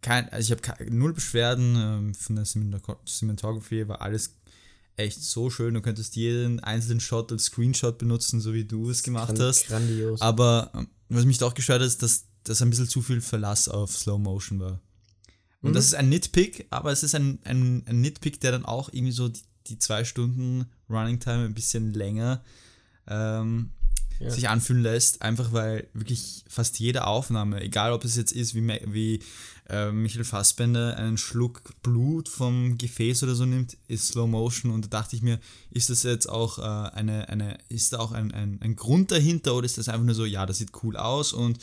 kein, also ich habe null Beschwerden ähm, von der Cinematogra- Cinematography, war alles echt so schön. Du könntest jeden einzelnen Shot als Screenshot benutzen, so wie du es gemacht hast. Grandios. Aber ähm, was mich da auch gestört hat, ist, dass das ein bisschen zu viel Verlass auf Slow Motion war. Und Mhm. das ist ein Nitpick, aber es ist ein, ein, ein Nitpick, der dann auch irgendwie so die, die zwei Stunden Running Time ein bisschen länger ähm, Ja. sich anfühlen lässt, einfach weil wirklich fast jede Aufnahme, egal ob es jetzt ist, wie, wie äh, Michael Fassbender einen Schluck Blut vom Gefäß oder so nimmt, ist Slow Motion und da dachte ich mir, ist das jetzt auch äh, eine, eine, ist da auch ein, ein, ein Grund dahinter oder ist das einfach nur so, ja, das sieht cool aus und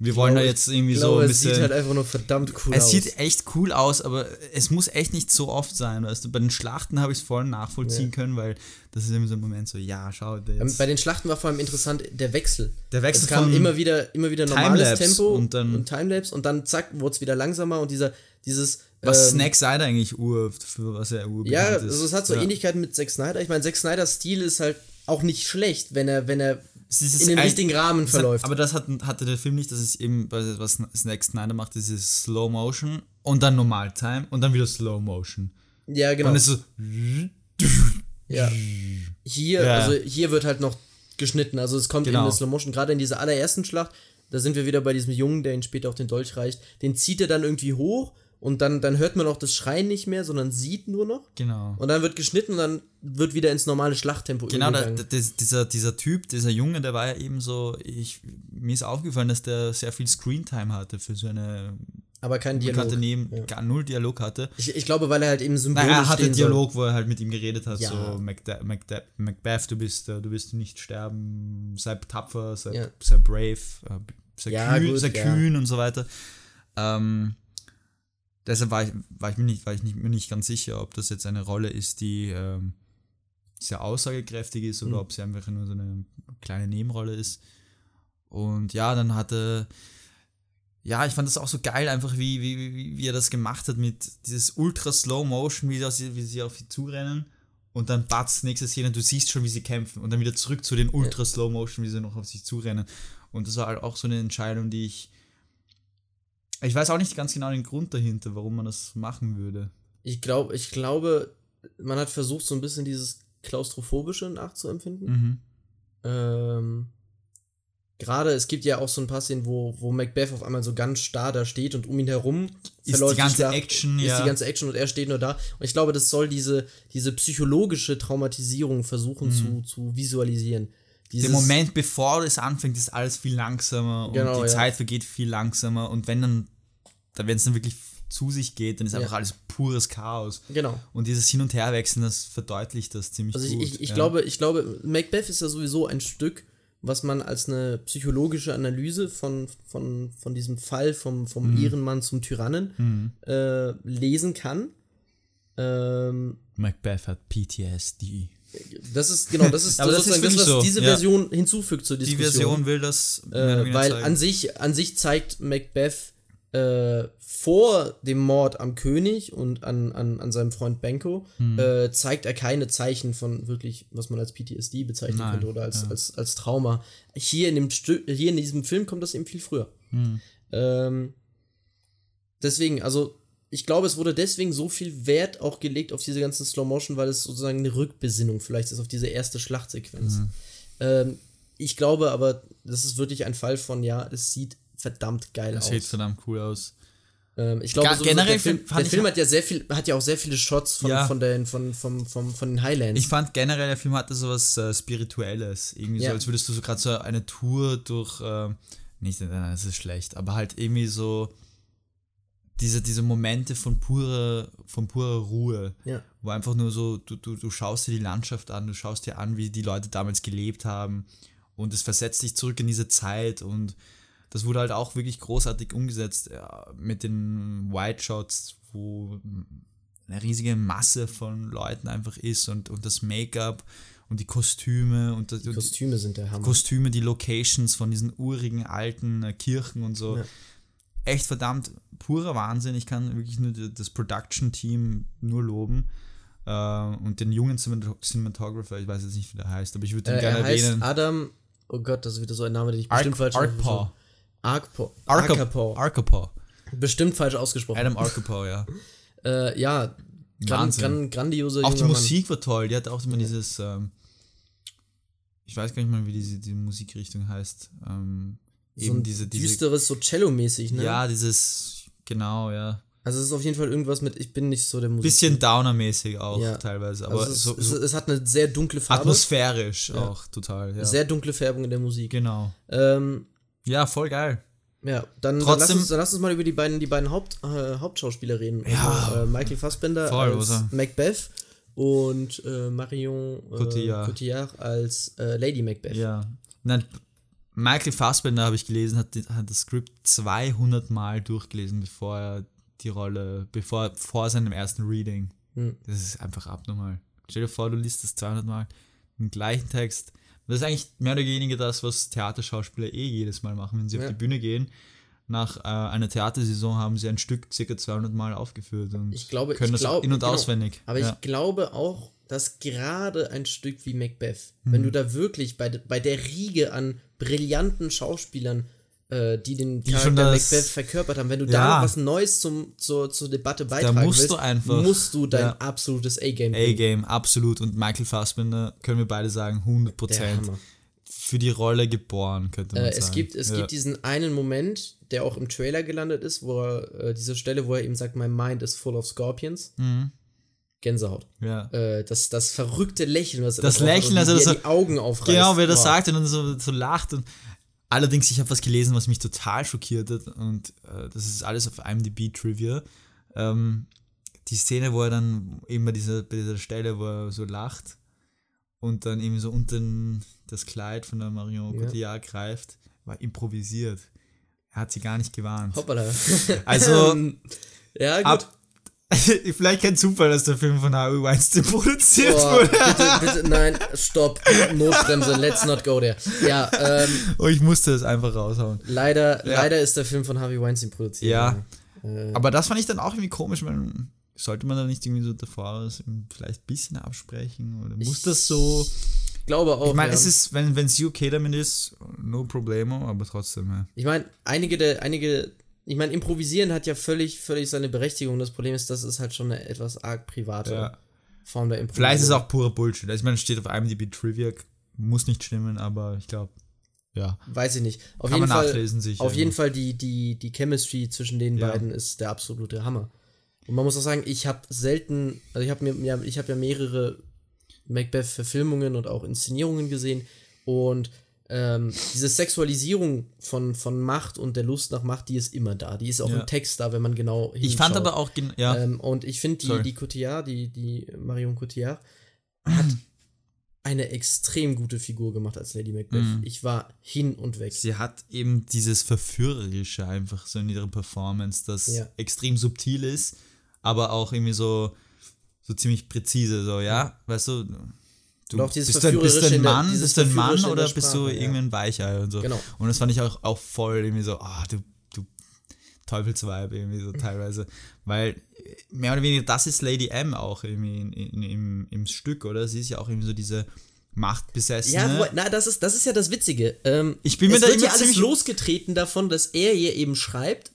wir wollen da glaube, jetzt irgendwie ich so glaube, ein es bisschen. sieht halt einfach nur verdammt cool Es aus. sieht echt cool aus, aber es muss echt nicht so oft sein. Weißt du? Bei den Schlachten habe ich es voll nachvollziehen Ja. können, weil das ist immer so ein Moment so, ja, schau, Ähm, jetzt Bei den Schlachten war vor allem interessant der Wechsel. Der Wechsel es kam immer wieder, immer wieder normales Timelapse Tempo und dann- und Timelapse und dann zack, wurde es wieder langsamer und dieser, dieses. was ähm, Snack Snyder eigentlich Ur, für was er Ur Ja, also es hat so ja. Ähnlichkeiten mit Zack Snyder. Ich meine, Zack Snyders Stil ist halt auch nicht schlecht, wenn er, wenn er Es in ein- richtigen Rahmen hat- verläuft. Aber das hat, hatte der Film nicht, dass es eben, was Snack Snyder macht, ist es Slow Motion und dann Normaltime und dann wieder Slow Motion. ja, genau. Und es ist so, Ja. Hier, Ja. also hier wird halt noch geschnitten. Also es kommt Genau. in der Slow Motion, gerade in dieser allerersten Schlacht, da sind wir wieder bei diesem Jungen, der ihn später auf den Dolch reicht. Den zieht er dann irgendwie hoch und dann, dann hört man auch das Schreien nicht mehr, sondern sieht nur noch. genau. Und dann wird geschnitten und dann wird wieder ins normale Schlachttempo Genau, da, da- dieser, dieser Typ, dieser Junge, der war ja eben so, ich, mir ist aufgefallen, dass der sehr viel Screentime hatte für so eine Aber kein Dialog. Neben, Ja. gar null Dialog hatte. Ich, ich glaube, weil er halt eben symbolisch Nein, er hatte stehen Dialog, wo er halt mit ihm geredet hat, Ja. so Macbeth, du bist, äh, du wirst nicht sterben, sei tapfer, sei, Ja. sei brave, äh, sei, Ja, kühn, gut, sei kühn und so weiter. Ähm, deshalb war ich, war ich, mir, nicht, war ich nicht, mir nicht ganz sicher, ob das jetzt eine Rolle ist, die ähm, sehr aussagekräftig ist oder Mhm. ob sie einfach nur so eine kleine Nebenrolle ist. Und ja, dann hatte ja, ich fand das auch so geil, einfach wie, wie, wie, wie er das gemacht hat mit dieses ultra Slow Motion, wie, das, wie sie auf sie zurennen und dann Bats, nächste Szene, du siehst schon, wie sie kämpfen und dann wieder zurück zu den ultra Slow Motion, wie sie noch auf sich zurennen. Und das war halt auch so eine Entscheidung, die ich. Ich weiß auch nicht ganz genau den Grund dahinter, warum man das machen würde. Ich, glaub, ich glaube, man hat versucht, so ein bisschen dieses Klaustrophobische nachzuempfinden. Mhm. Ähm, Gerade, es gibt ja auch so ein paar Szenen, wo, wo Macbeth auf einmal so ganz starr da steht und um ihn herum Ist verläuft die ganze Schlacht, Action, ist ja. die ganze Action und er steht nur da. Und ich glaube, das soll diese, diese psychologische Traumatisierung versuchen zu, zu visualisieren. Dieses, Der Moment, bevor es anfängt, ist alles viel langsamer Genau, und die ja. Zeit vergeht viel langsamer und wenn dann, dann wenn es dann wirklich zu sich geht, dann ist Ja. einfach alles pures Chaos. Genau. Und dieses Hin- und Herwechseln, das verdeutlicht das ziemlich Also ich, gut. ich, ich ja. glaube, ich glaube, Macbeth ist ja sowieso ein Stück, was man als eine psychologische Analyse von, von, von diesem Fall vom, vom Mhm. Ehrenmann zum Tyrannen äh, lesen kann. Ähm, Macbeth hat PTSD. Das ist, genau, das ist Aber das ist das, was so, diese ja. Version hinzufügt zur Die Diskussion. Version will das äh, weil zeigen. an sich, an sich zeigt Macbeth äh, vor dem Mord am König und an, an, an seinem Freund Benko, Hm. äh, zeigt er keine Zeichen von wirklich, was man als PTSD bezeichnen Nein, könnte oder als, ja. als, als Trauma. Hier in, dem Stück, hier in diesem Film kommt das eben viel früher. Hm. Ähm, deswegen, also ich glaube, es wurde deswegen so viel Wert auch gelegt auf diese ganzen Slow Motion, weil es sozusagen eine Rückbesinnung vielleicht ist auf diese erste Schlachtsequenz. Mhm. Ähm, ich glaube aber, das ist wirklich ein Fall von, ja, es sieht verdammt geil Das aus. sieht verdammt cool aus. Ähm, ich glaube, sowieso, generell der Film, der Film hat ja sehr viel, hat ja auch sehr viele Shots von, Ja. von, den, von, von, von, von den Highlands. Ich fand generell, der Film hatte sowas äh, Spirituelles. Irgendwie Ja. so, als würdest du so gerade so eine Tour durch, äh, nicht, nein, nein, das ist schlecht, aber halt irgendwie so diese, diese Momente von purer, von purer Ruhe, ja. wo einfach nur so, du, du, du schaust dir die Landschaft an, du schaust dir an, wie die Leute damals gelebt haben und es versetzt dich zurück in diese Zeit und das wurde halt auch wirklich großartig umgesetzt ja, mit den White Shots, wo eine riesige Masse von Leuten einfach ist und, und das Make-up und die Kostüme und, das, Die Kostüme sind der Hammer. Kostüme, die Locations von diesen urigen alten äh, Kirchen und so. Ja. Echt verdammt purer Wahnsinn. Ich kann wirklich nur das Production-Team nur loben. Äh, und den jungen Cinemat- Cinematographer, ich weiß jetzt nicht, wie der heißt, aber ich würde ihn äh, gerne er heißt erwähnen. Adam, oh Gott, das ist wieder so ein Name, den ich Arc- bestimmt falsch. Arcpaw. Arcapaw. Arcapaw. Arcapaw. Bestimmt falsch ausgesprochen. Adam Arcapaw, ja. Äh, ja, gran, gran, grandioser Auch die junger Mann. Musik war toll. Die hat auch immer dieses, ähm, ich weiß gar nicht mal, wie diese die Musikrichtung heißt. Ähm, eben ein diese, diese, düsteres, so Cello-mäßig, ne? ja, dieses, genau, ja. Also es ist auf jeden Fall irgendwas mit, ich bin nicht so der Musik. Bisschen Downer-mäßig auch Ja. teilweise, aber also es, so, so es, hat eine sehr dunkle Farbe. atmosphärisch Ja. auch total. Ja. Sehr dunkle Färbung in der Musik. genau. Ähm, Ja, voll geil. ja, dann, dann, lass Trotzdem- uns, dann lass uns mal über die beiden, die beiden Haupt, äh, Hauptschauspieler reden. Ja. Also, äh, Michael Fassbender Voll, als? Macbeth und äh, Marion äh, Cotillard. Cotillard als äh, Lady Macbeth. Ja. Nein, Michael Fassbender, habe ich gelesen, hat, hat das Skript 200 Mal durchgelesen, bevor er die Rolle, bevor vor seinem ersten Reading. Hm. Das ist einfach abnormal. Stell dir vor, du liest das 200 Mal, den gleichen Text. Das ist eigentlich mehr oder weniger das, was Theaterschauspieler eh jedes Mal machen, wenn sie Ja. auf die Bühne gehen. Nach äh, einer Theatersaison haben sie ein Stück circa 200 Mal aufgeführt und Ich glaube, können ich das glaub, in- und genau. auswendig. Aber ja. ich glaube auch, dass gerade ein Stück wie Macbeth, Hm. wenn du da wirklich bei, bei der Riege an brillanten Schauspielern, äh, die den Die Charakter das- Macbeth verkörpert haben, wenn du Ja. da was Neues zum, zur, zur Debatte beitragen musst willst, du einfach- musst du dein Ja. absolutes A-Game. A-Game, absolut. Und Michael Fassbender, können wir beide sagen, 100 Der Prozent. Hammer. Für die Rolle geboren, könnte man Äh, sagen. es gibt, es ja. gibt diesen einen Moment, der auch im Trailer gelandet ist, wo er, äh, diese Stelle, wo er eben sagt, my mind is full of scorpions. Mhm. Gänsehaut. Ja. Äh, das, das verrückte Lächeln, was er Das Lächeln, also das so- die Augen aufreißt. Genau, wer das Wow. sagt und dann so, so lacht. Und allerdings, ich habe was gelesen, was mich total schockiert hat. Und äh, das ist alles auf IMDb Trivia. Ähm, die Szene, wo er dann eben bei dieser, bei dieser Stelle, wo er so lacht und dann eben so unten das Kleid von der Marion Ja. Cotillard greift, war improvisiert. Er hat sie gar nicht gewarnt. Hoppala. Also, ja, gut. ab, vielleicht kein Zufall, dass der Film von Harvey Weinstein produziert Boah, wurde. bitte, bitte, nein, stopp. Notbremse, let's not go there. Ja, ähm, Oh, ich musste es einfach raushauen. leider, Ja. leider ist der Film von Harvey Weinstein produziert. Ja. Äh, Aber das fand ich dann auch irgendwie komisch, weil sollte man da nicht irgendwie so davor vielleicht ein bisschen absprechen oder muss das so? ich glaube auch. Ich meine, ja. es ist, wenn es okay damit ist, no problemo, aber trotzdem, ja. Ich meine, einige der, einige, ich meine, improvisieren hat ja völlig, völlig seine Berechtigung. Das Problem ist, das ist halt schon eine etwas arg private Ja. Form der Improvisation. Vielleicht ist es auch purer Bullshit. Also, ich meine, es steht auf IMDb Trivia, muss nicht stimmen, aber ich glaube, ja. Weiß ich nicht. Auf Kann jeden man Fall, nachlesen sicher. Auf jeden Fall die, die, die Chemistry zwischen den Ja. beiden ist der absolute Hammer. Und man muss auch sagen, ich habe selten, also ich habe mir, ja, ich habe ja mehrere Macbeth-Verfilmungen und auch Inszenierungen gesehen und ähm, diese Sexualisierung von, von Macht und der Lust nach Macht, die ist immer da. Die ist auch Ja. im Text da, wenn man genau hinschaut. Ich fand aber auch, ja, Ähm, und ich finde, die, Sorry. die Cotillard, die, die Marion Cotillard, hat eine extrem gute Figur gemacht als Lady Macbeth. Mhm. Ich war hin und weg. sie hat eben dieses Verführerische einfach so in ihrer Performance, das Ja. extrem subtil ist, aber auch irgendwie so, so ziemlich präzise, so, ja, weißt du, du auch dieses bist, du, bist du ein in der- Mann, dieses bist du ein Mann der oder bist du Sprache, ja. irgendwie ein Weichei und so. Genau. Und das fand ich auch, auch voll irgendwie so, ah, du, du Teufelsweib irgendwie so teilweise, weil mehr oder weniger das ist Lady M auch irgendwie in, in, im, im Stück, oder? Sie ist ja auch irgendwie so diese Machtbesessene. Ja, wobei, na, das ist, das ist ja das Witzige. Ähm, Ich bin mir da wird ja alles ziemlich- losgetreten davon, dass er ihr eben schreibt,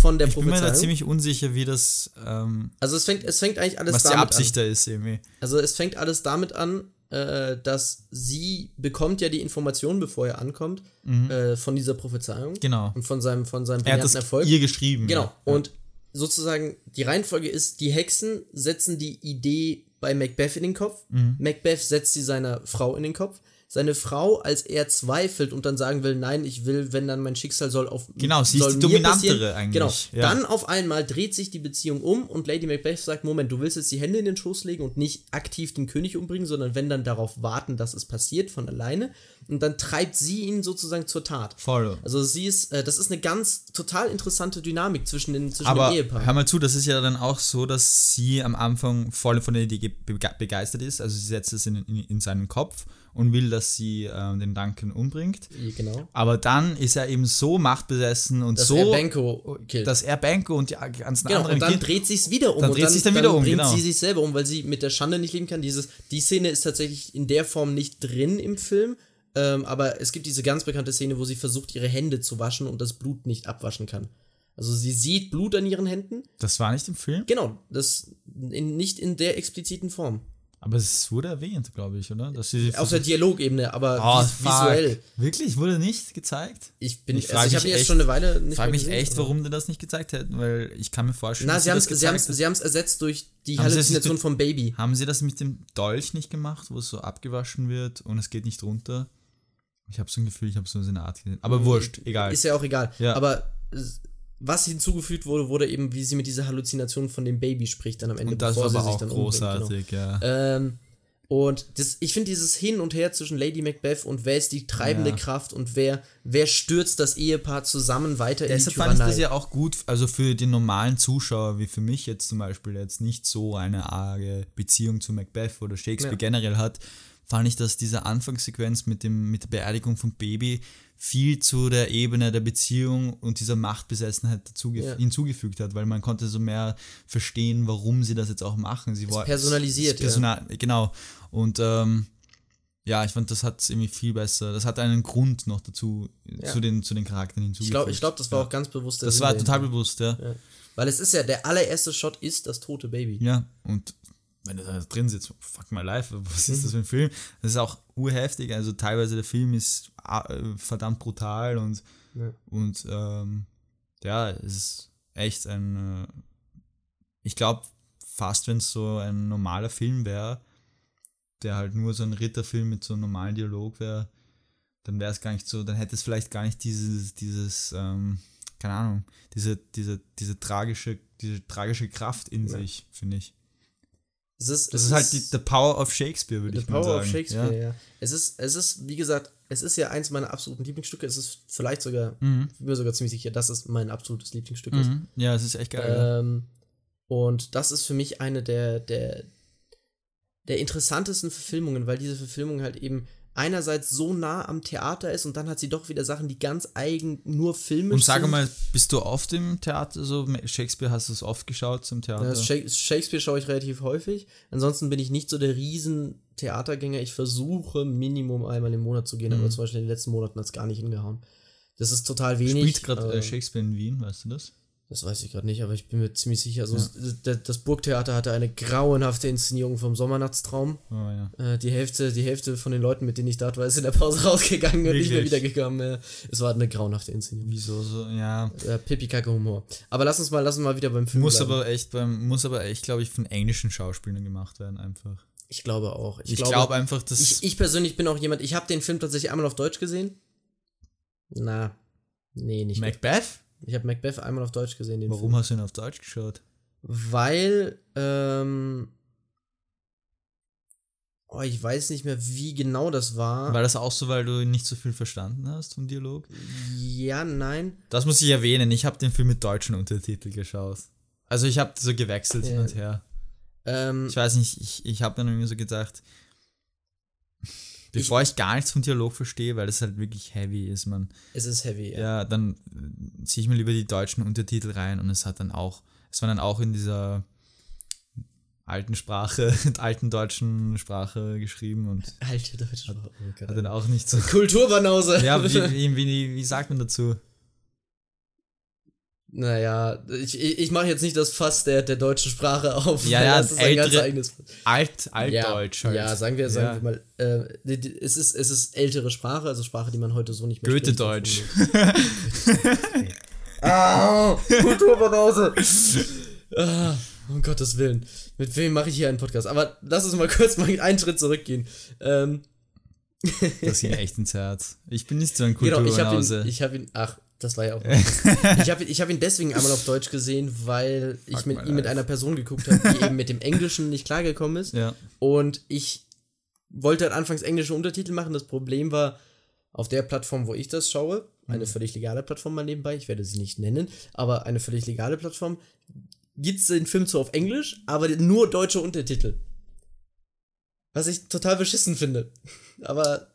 von der Ich bin mir da ziemlich unsicher, wie das, ähm, also es fängt, es fängt eigentlich alles was die damit Absicht da ist irgendwie. an. Also es fängt alles damit an, äh, dass sie bekommt ja die Information, bevor er ankommt, äh, von dieser Prophezeiung Mhm. Genau. und von seinem, von seinem Er hat das Erfolg. ihr geschrieben. Genau. Ja. Und sozusagen die Reihenfolge ist, die Hexen setzen die Idee bei Macbeth in den Kopf. Mhm. Macbeth setzt sie seiner Frau in den Kopf. Seine Frau, als er zweifelt und dann sagen will, nein, ich will, wenn dann mein Schicksal soll auf Genau, sie ist die dominantere passieren. eigentlich, Genau. ja. Dann auf einmal dreht sich die Beziehung um und Lady Macbeth sagt, Moment, du willst jetzt die Hände in den Schoß legen und nicht aktiv den König umbringen, sondern wenn dann darauf warten, dass es passiert von alleine. Und dann treibt sie ihn sozusagen zur Tat. Voll. Also sie ist, äh, das ist eine ganz total interessante Dynamik zwischen den zwischen Aber dem Ehepaar. hör mal zu, das ist ja dann auch so, dass sie am Anfang voll von der Idee ge- bege- begeistert ist. Also sie setzt es in, in, in seinen Kopf und will, dass sie ähm, den Duncan umbringt. genau. Aber dann ist er eben so machtbesessen und Dass so, er Banco killt. dass er Banco und die ganzen genau, anderen und dann Kind- dreht sich's wieder um. Dann und dreht sich's dann wieder um, bringt genau. sie sich selber um, weil sie mit der Schande nicht leben kann. Dieses, die Szene ist tatsächlich in der Form nicht drin im Film. Ähm, aber es gibt diese ganz bekannte Szene, wo sie versucht, ihre Hände zu waschen und das Blut nicht abwaschen kann. Also sie sieht Blut an ihren Händen. Das war nicht im Film, Genau, das in, nicht in der expliziten Form. Aber es wurde erwähnt, glaube ich, oder? Dass sie Auf der Dialogebene, aber Oh, vis visuell. Wirklich? Wurde nicht gezeigt? Ich bin, Ich also ich habe jetzt schon eine Weile nicht Ich frage mich gesehen, echt, aber- warum die das nicht gezeigt hätten, weil ich kann mir vorstellen, Na, dass sie haben es ersetzt durch die Haben Halluzination vom Baby. Haben sie das mit dem Dolch nicht gemacht, wo es so abgewaschen wird und es geht nicht runter? Ich habe so ein Gefühl, ich habe so eine Art gesehen. Aber wurscht, egal. Mhm. Ist ja auch egal. Ja. Aber was hinzugefügt wurde, wurde eben, wie sie mit dieser Halluzination von dem Baby spricht dann am Ende, und das war bevor aber sie sich auch dann umbringt, genau. großartig, ja. Ähm, und das, ich finde dieses Hin und Her zwischen Lady Macbeth und wer ist die treibende Ja. Kraft und wer, wer stürzt das Ehepaar zusammen weiter in die Deshalb fand ich das ja auch gut, also für den normalen Zuschauer, wie für mich jetzt zum Beispiel, der jetzt nicht so eine arge Beziehung zu Macbeth oder Shakespeare Ja. generell hat, fand ich, dass diese Anfangssequenz mit, dem, mit der Beerdigung vom Baby viel zu der Ebene der Beziehung und dieser Machtbesessenheit dazu Ja. hinzugefügt hat, weil man konnte so mehr verstehen, warum sie das jetzt auch machen. Sie war, personalisiert, es- Personal, Genau. Und ähm, ja, ich fand, das hat irgendwie viel besser. Das hat einen Grund noch dazu, Ja. zu, den, zu den Charakteren ich hinzugefügt. glaube, ich glaub, das war Ja. auch ganz bewusst Das Sinn war dahinter. total bewusst, ja. Ja. Weil es ist ja, der allererste Shot ist das tote Baby. Ja, und wenn du da drin sitzt, fuck my life, was Mhm. ist das für ein Film? Das ist auch urheftig, also teilweise der Film ist äh, verdammt brutal und, Ja. und ähm, ja, es ist echt ein, äh, ich glaube fast, wenn es so ein normaler Film wäre, der halt nur so ein Ritterfilm mit so einem normalen Dialog wäre, dann wäre es gar nicht so, dann hätte es vielleicht gar nicht dieses, dieses, ähm, keine Ahnung, diese, diese, diese tragische, diese tragische Kraft in Ja. sich, finde ich. Es ist, Das es ist halt die the power of Shakespeare, würde The ich mal Power sagen. of Shakespeare, Ja. ja. Es ist, es ist, wie gesagt, es ist ja eins meiner absoluten Lieblingsstücke. Es ist vielleicht sogar, Mhm. ich bin mir sogar ziemlich sicher, dass es mein absolutes Lieblingsstück ist. Mhm. Ja, es ist echt geil. Ähm, und das ist für mich eine der, der, der interessantesten Verfilmungen, weil diese Verfilmung halt eben einerseits so nah am Theater ist und dann hat sie doch wieder Sachen, die ganz eigen nur filmisch Und sag sind. mal, bist du oft im Theater, so Shakespeare, hast du es oft geschaut zum Theater? Ja, Shak- Shakespeare schaue ich relativ häufig. Ansonsten bin ich nicht so der riesen Theatergänger. Ich versuche Minimum einmal im Monat zu gehen, Mhm. aber zum Beispiel in den letzten Monaten hat es gar nicht hingehauen. Das ist total wenig. Spielt gerade äh, Shakespeare in Wien, weißt du das? Das weiß ich gerade nicht, aber ich bin mir ziemlich sicher. Also Ja. das Burgtheater hatte eine grauenhafte Inszenierung vom Sommernachtstraum. Oh, ja. Äh, die, Hälfte, die Hälfte von den Leuten, mit denen ich dort war, ist in der Pause rausgegangen und nicht mehr Wirklich? wiedergekommen. Es war eine grauenhafte Inszenierung. Wieso so? Ja. Äh, Pipi-Kacke-Humor. Aber lass uns mal, lass uns mal wieder beim Film Muss bleiben. aber echt beim, muss aber echt, glaube ich, von englischen Schauspielern gemacht werden, einfach. Ich glaube auch. Ich, glaube glaube einfach, dass. Ich, ich persönlich bin auch jemand, ich habe den Film tatsächlich einmal auf Deutsch gesehen. Na, nee, nicht. gut. Ich habe Macbeth einmal auf Deutsch gesehen. Warum Film. hast du ihn auf Deutsch geschaut? Weil, ähm, oh, ich weiß nicht mehr, wie genau das war. War das auch so, weil du nicht so viel verstanden hast vom Dialog? ja, nein. Das muss ich erwähnen, ich habe den Film mit deutschen Untertiteln geschaut. Also ich habe so gewechselt hin Ja. und her. Ähm, Ich weiß nicht, ich, ich habe dann irgendwie so gedacht, bevor ich, gar nichts vom Dialog verstehe, weil das halt wirklich heavy ist, man, es ist heavy. Ja. ja, dann äh, ziehe ich mir lieber die deutschen Untertitel rein und es hat dann auch, es war dann auch in dieser alten Sprache, alten deutschen Sprache geschrieben und Alte deutsche Sprache. Oh Gott. hat dann auch nicht so. Kulturbanause. Ja, wie, wie, wie, wie sagt man dazu? Naja, ich, ich, ich mache jetzt nicht das Fass der, der deutschen Sprache auf. Ja, ja, das ist ein ganz eigenes. Alt, Altdeutsch ja, halt. Ja, sagen wir, sagen Ja. wir mal, äh, es, ist, es ist ältere Sprache, also Sprache, die man heute so nicht mehr Goethe-Deutsch. spricht. Ah, Kulturbanause. ah, um Gottes Willen. Mit wem mache ich hier einen Podcast? Aber lass uns mal kurz mal einen Schritt zurückgehen. Ähm, Das ging echt ins Herz. Ich bin nicht so ein genau, ich habe Kulturbanause. ihn, ich hab ihn, ach, das war ja auch. ich habe ihn, ich hab ihn deswegen einmal auf Deutsch gesehen, weil ich Fuck mit ihm mit einer Person geguckt habe, die eben mit dem Englischen nicht klargekommen ist. ja. Und ich wollte halt anfangs englische Untertitel machen. Das Problem war, auf der Plattform, wo ich das schaue, eine völlig legale Plattform mal nebenbei, ich werde sie nicht nennen, aber eine völlig legale Plattform, gibt es den Film zwar auf Englisch, aber nur deutsche Untertitel. Was ich total beschissen finde. Aber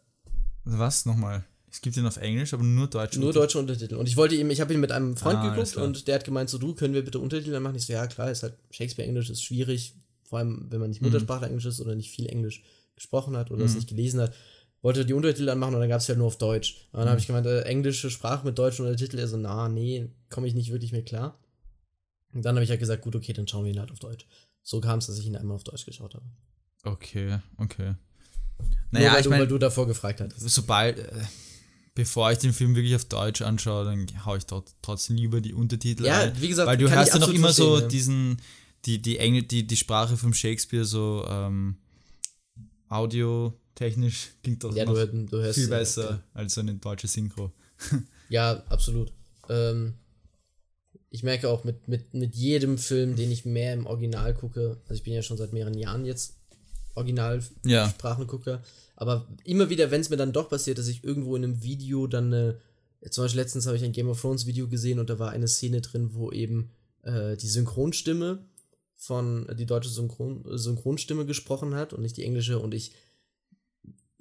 Was nochmal? Es gibt ihn auf Englisch, aber nur Deutsch. nur deutsche Untertitel. Und ich wollte ihm, ich habe ihn mit einem Freund Ah, geguckt und der hat gemeint, so du, können wir bitte Untertitel machen? Ich so, ja klar, ist halt Shakespeare-Englisch ist schwierig, vor allem wenn man Mhm. nicht Muttersprachler Englisch ist oder nicht viel Englisch gesprochen hat oder es nicht gelesen hat. Wollte die Untertitel anmachen und dann gab es halt nur auf Deutsch. Und dann Mhm. habe ich gemeint, äh, englische Sprache mit deutschen Untertitel, er so, na, nee, komme ich nicht wirklich mehr klar. Und dann habe ich halt gesagt, gut, okay, dann schauen wir ihn halt auf Deutsch. So kam es, dass ich ihn einmal auf Deutsch geschaut habe. Okay, okay. Nur Naja, weil, ich du, weil meine, du davor gefragt hattest. sobald, äh, bevor ich den Film wirklich auf Deutsch anschaue, dann haue ich dort trotzdem lieber die Untertitel Ja, ein. wie gesagt, weil du hörst ja noch immer so ja. diesen, die, die, Engl die, die Sprache vom Shakespeare so ähm, audiotechnisch klingt das Ja, du, du hörst. viel ja, besser als so eine deutsche Synchro. Ja, absolut. Ähm, ich merke auch mit, mit, mit jedem Film, den ich mehr im Original gucke, also ich bin ja schon seit mehreren Jahren jetzt Originalsprachengucker, aber immer wieder, wenn es mir dann doch passiert, dass ich irgendwo in einem Video dann eine, zum Beispiel letztens habe ich ein Game of Thrones Video gesehen und da war eine Szene drin, wo eben äh, die Synchronstimme von, die deutsche Synchron, Synchronstimme gesprochen hat und nicht die englische und ich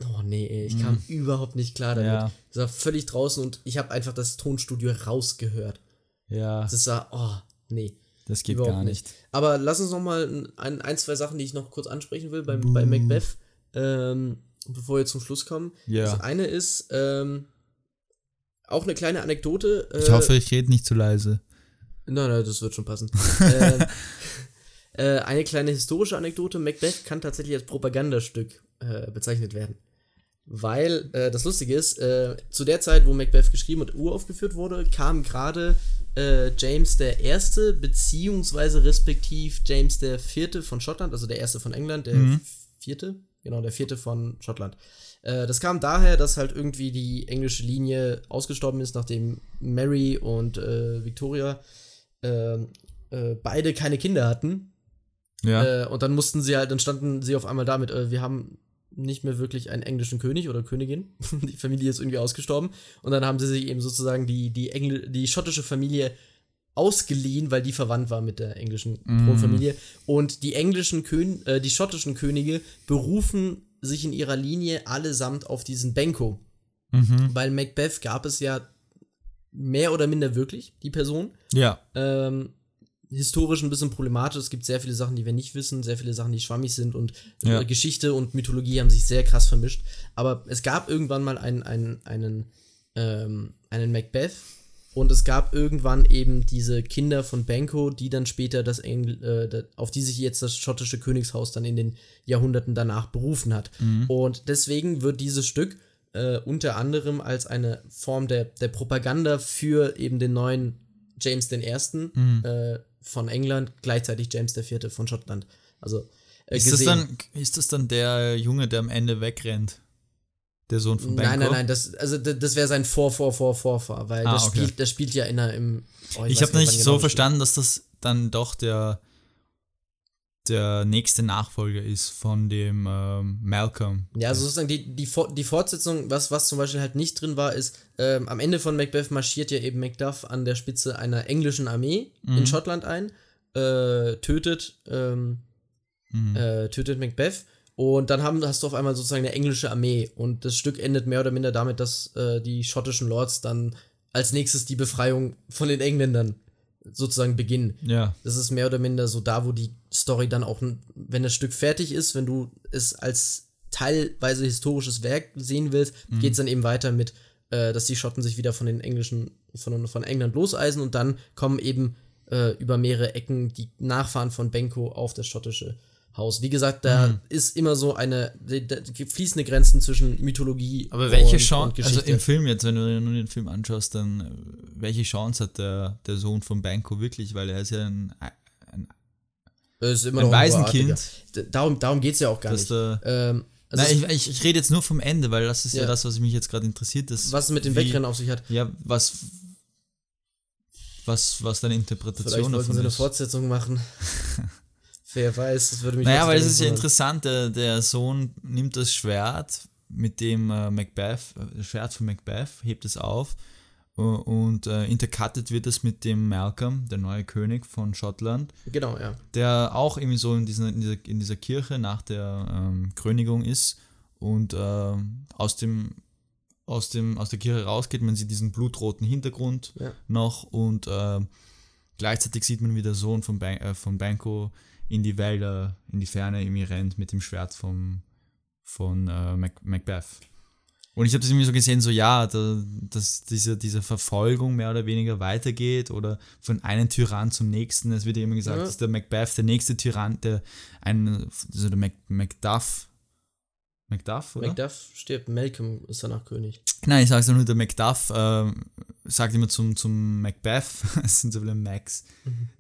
Oh nee, ey, ich kam überhaupt nicht klar damit. Ja. Ich war völlig draußen und ich habe einfach das Tonstudio rausgehört. Ja, Das war, oh, nee. das geht gar nicht. Aber lass uns noch mal ein, ein, zwei Sachen, die ich noch kurz ansprechen will bei, bei Macbeth, ähm, bevor wir zum Schluss kommen. Ja. Das eine ist ähm, auch eine kleine Anekdote. Äh, Ich hoffe, ich rede nicht zu leise. Nein, nein, das wird schon passen. ähm, äh, eine kleine historische Anekdote. Macbeth kann tatsächlich als Propagandastück äh, bezeichnet werden. Weil äh, das Lustige ist, äh, zu der Zeit, wo Macbeth geschrieben und uraufgeführt wurde, kam gerade äh, James der Erste, beziehungsweise respektiv James der Vierte von Schottland, also der Erste von England, der Vierte, genau, der Vierte von Schottland. Äh, das kam daher, dass halt irgendwie die englische Linie ausgestorben ist, nachdem Mary und äh, Victoria ähm, äh, beide keine Kinder hatten. Ja. Äh, und dann mussten sie halt, dann standen sie auf einmal damit, äh, wir haben nicht mehr wirklich einen englischen König oder Königin. die Familie ist irgendwie ausgestorben. Und dann haben sie sich eben sozusagen die, die, Engl die schottische Familie ausgeliehen, weil die verwandt war mit der englischen Thronfamilie. Und die englischen Kön äh, die schottischen Könige berufen sich in ihrer Linie allesamt auf diesen Benko. Mhm. Weil Macbeth gab es ja mehr oder minder wirklich, die Person. Ja. Ähm, historisch ein bisschen problematisch. Es gibt sehr viele Sachen, die wir nicht wissen, sehr viele Sachen, die schwammig sind und Ja. äh, Geschichte und Mythologie haben sich sehr krass vermischt. Aber es gab irgendwann mal einen, einen, einen, ähm, einen Macbeth und es gab irgendwann eben diese Kinder von Benko, die dann später das Engl äh, auf die sich jetzt das schottische Königshaus dann in den Jahrhunderten danach berufen hat. Und deswegen wird dieses Stück äh, unter anderem als eine Form der, der Propaganda für eben den neuen James I. Äh, von England, gleichzeitig James IV. von Schottland. Also äh, Ist das, gesehen. dann, ist das dann der Junge, der am Ende wegrennt? Der Sohn von Benko? Nein, nein, nein, das, also das wäre sein Vor, Vor, Vor, Vorfahr, weil Ah, das, okay. spielt, das spielt ja in im. oh, Ich weiß habe nicht wann so genau verstanden, dass das dann doch der, der nächste Nachfolger ist von dem ähm, Malcolm. Ja, also sozusagen die, die, die Fortsetzung, was, was zum Beispiel halt nicht drin war, ist, ähm, am Ende von Macbeth marschiert ja eben Macduff an der Spitze einer englischen Armee Mhm. in Schottland ein, äh, tötet, ähm, Mhm. äh, tötet Macbeth. Und dann haben, hast du auf einmal sozusagen eine englische Armee. Und das Stück endet mehr oder minder damit, dass äh, die schottischen Lords dann als nächstes die Befreiung von den Engländern sozusagen beginnen. Ja. Das ist mehr oder minder so da, wo die Story dann auch, wenn das Stück fertig ist, wenn du es als teilweise historisches Werk sehen willst, Mhm. geht es dann eben weiter mit äh, dass die Schotten sich wieder von den englischen, von, von England loseisen und dann kommen eben äh, über mehrere Ecken die Nachfahren von Benko auf das schottische Haus. Wie gesagt, da Mhm. ist immer so eine fließende Grenzen zwischen Mythologie Aber welche und, Chance, und also im Film jetzt, wenn du dir nur den Film anschaust, dann äh, welche Chance hat der, der Sohn von Banco wirklich, weil er ist ja ein, ein ist ein Waisenkind. Darum, darum geht es ja auch gar dass nicht. der, Ähm, also Nein, ich, ich, rede jetzt nur vom Ende, weil das ist ja, Ja. das, was mich jetzt gerade interessiert. Das, was es mit dem wie- Wegrennen auf sich hat. Ja, was, was, was deine Vielleicht Interpretation wollten davon sie eine ist. Fortsetzung machen. Wer weiß, das würde mich Naja, weil es ist ja interessant, der, der Sohn nimmt das Schwert, mit dem äh, Macbeth, äh, das Schwert von Macbeth, hebt es auf äh, und äh, intercutted wird es mit dem Malcolm, der neue König von Schottland, Genau, ja. der auch irgendwie so in dieser, in dieser, in dieser Kirche nach der ähm, Krönigung ist und äh, aus dem aus, dem, aus der Kirche rausgeht, man sieht diesen blutroten Hintergrund Ja. noch und äh, gleichzeitig sieht man, wie der Sohn von, Ban äh, von Banco in die Wälder, in die Ferne irgendwie rennt mit dem Schwert vom, von äh, Mac Macbeth. Und ich habe das irgendwie so gesehen, so ja, da, dass diese, diese Verfolgung mehr oder weniger weitergeht oder von einem Tyrann zum nächsten. Es wird ja immer gesagt, Ja. dass der Macbeth der nächste Tyrann, der ein, also der Mac Macduff, Macduff, oder? Macduff stirbt, Malcolm ist danach König. Nein, ich sag's nur, der Macduff ähm, sagt immer zum, zum Macbeth, es sind so viele Macs,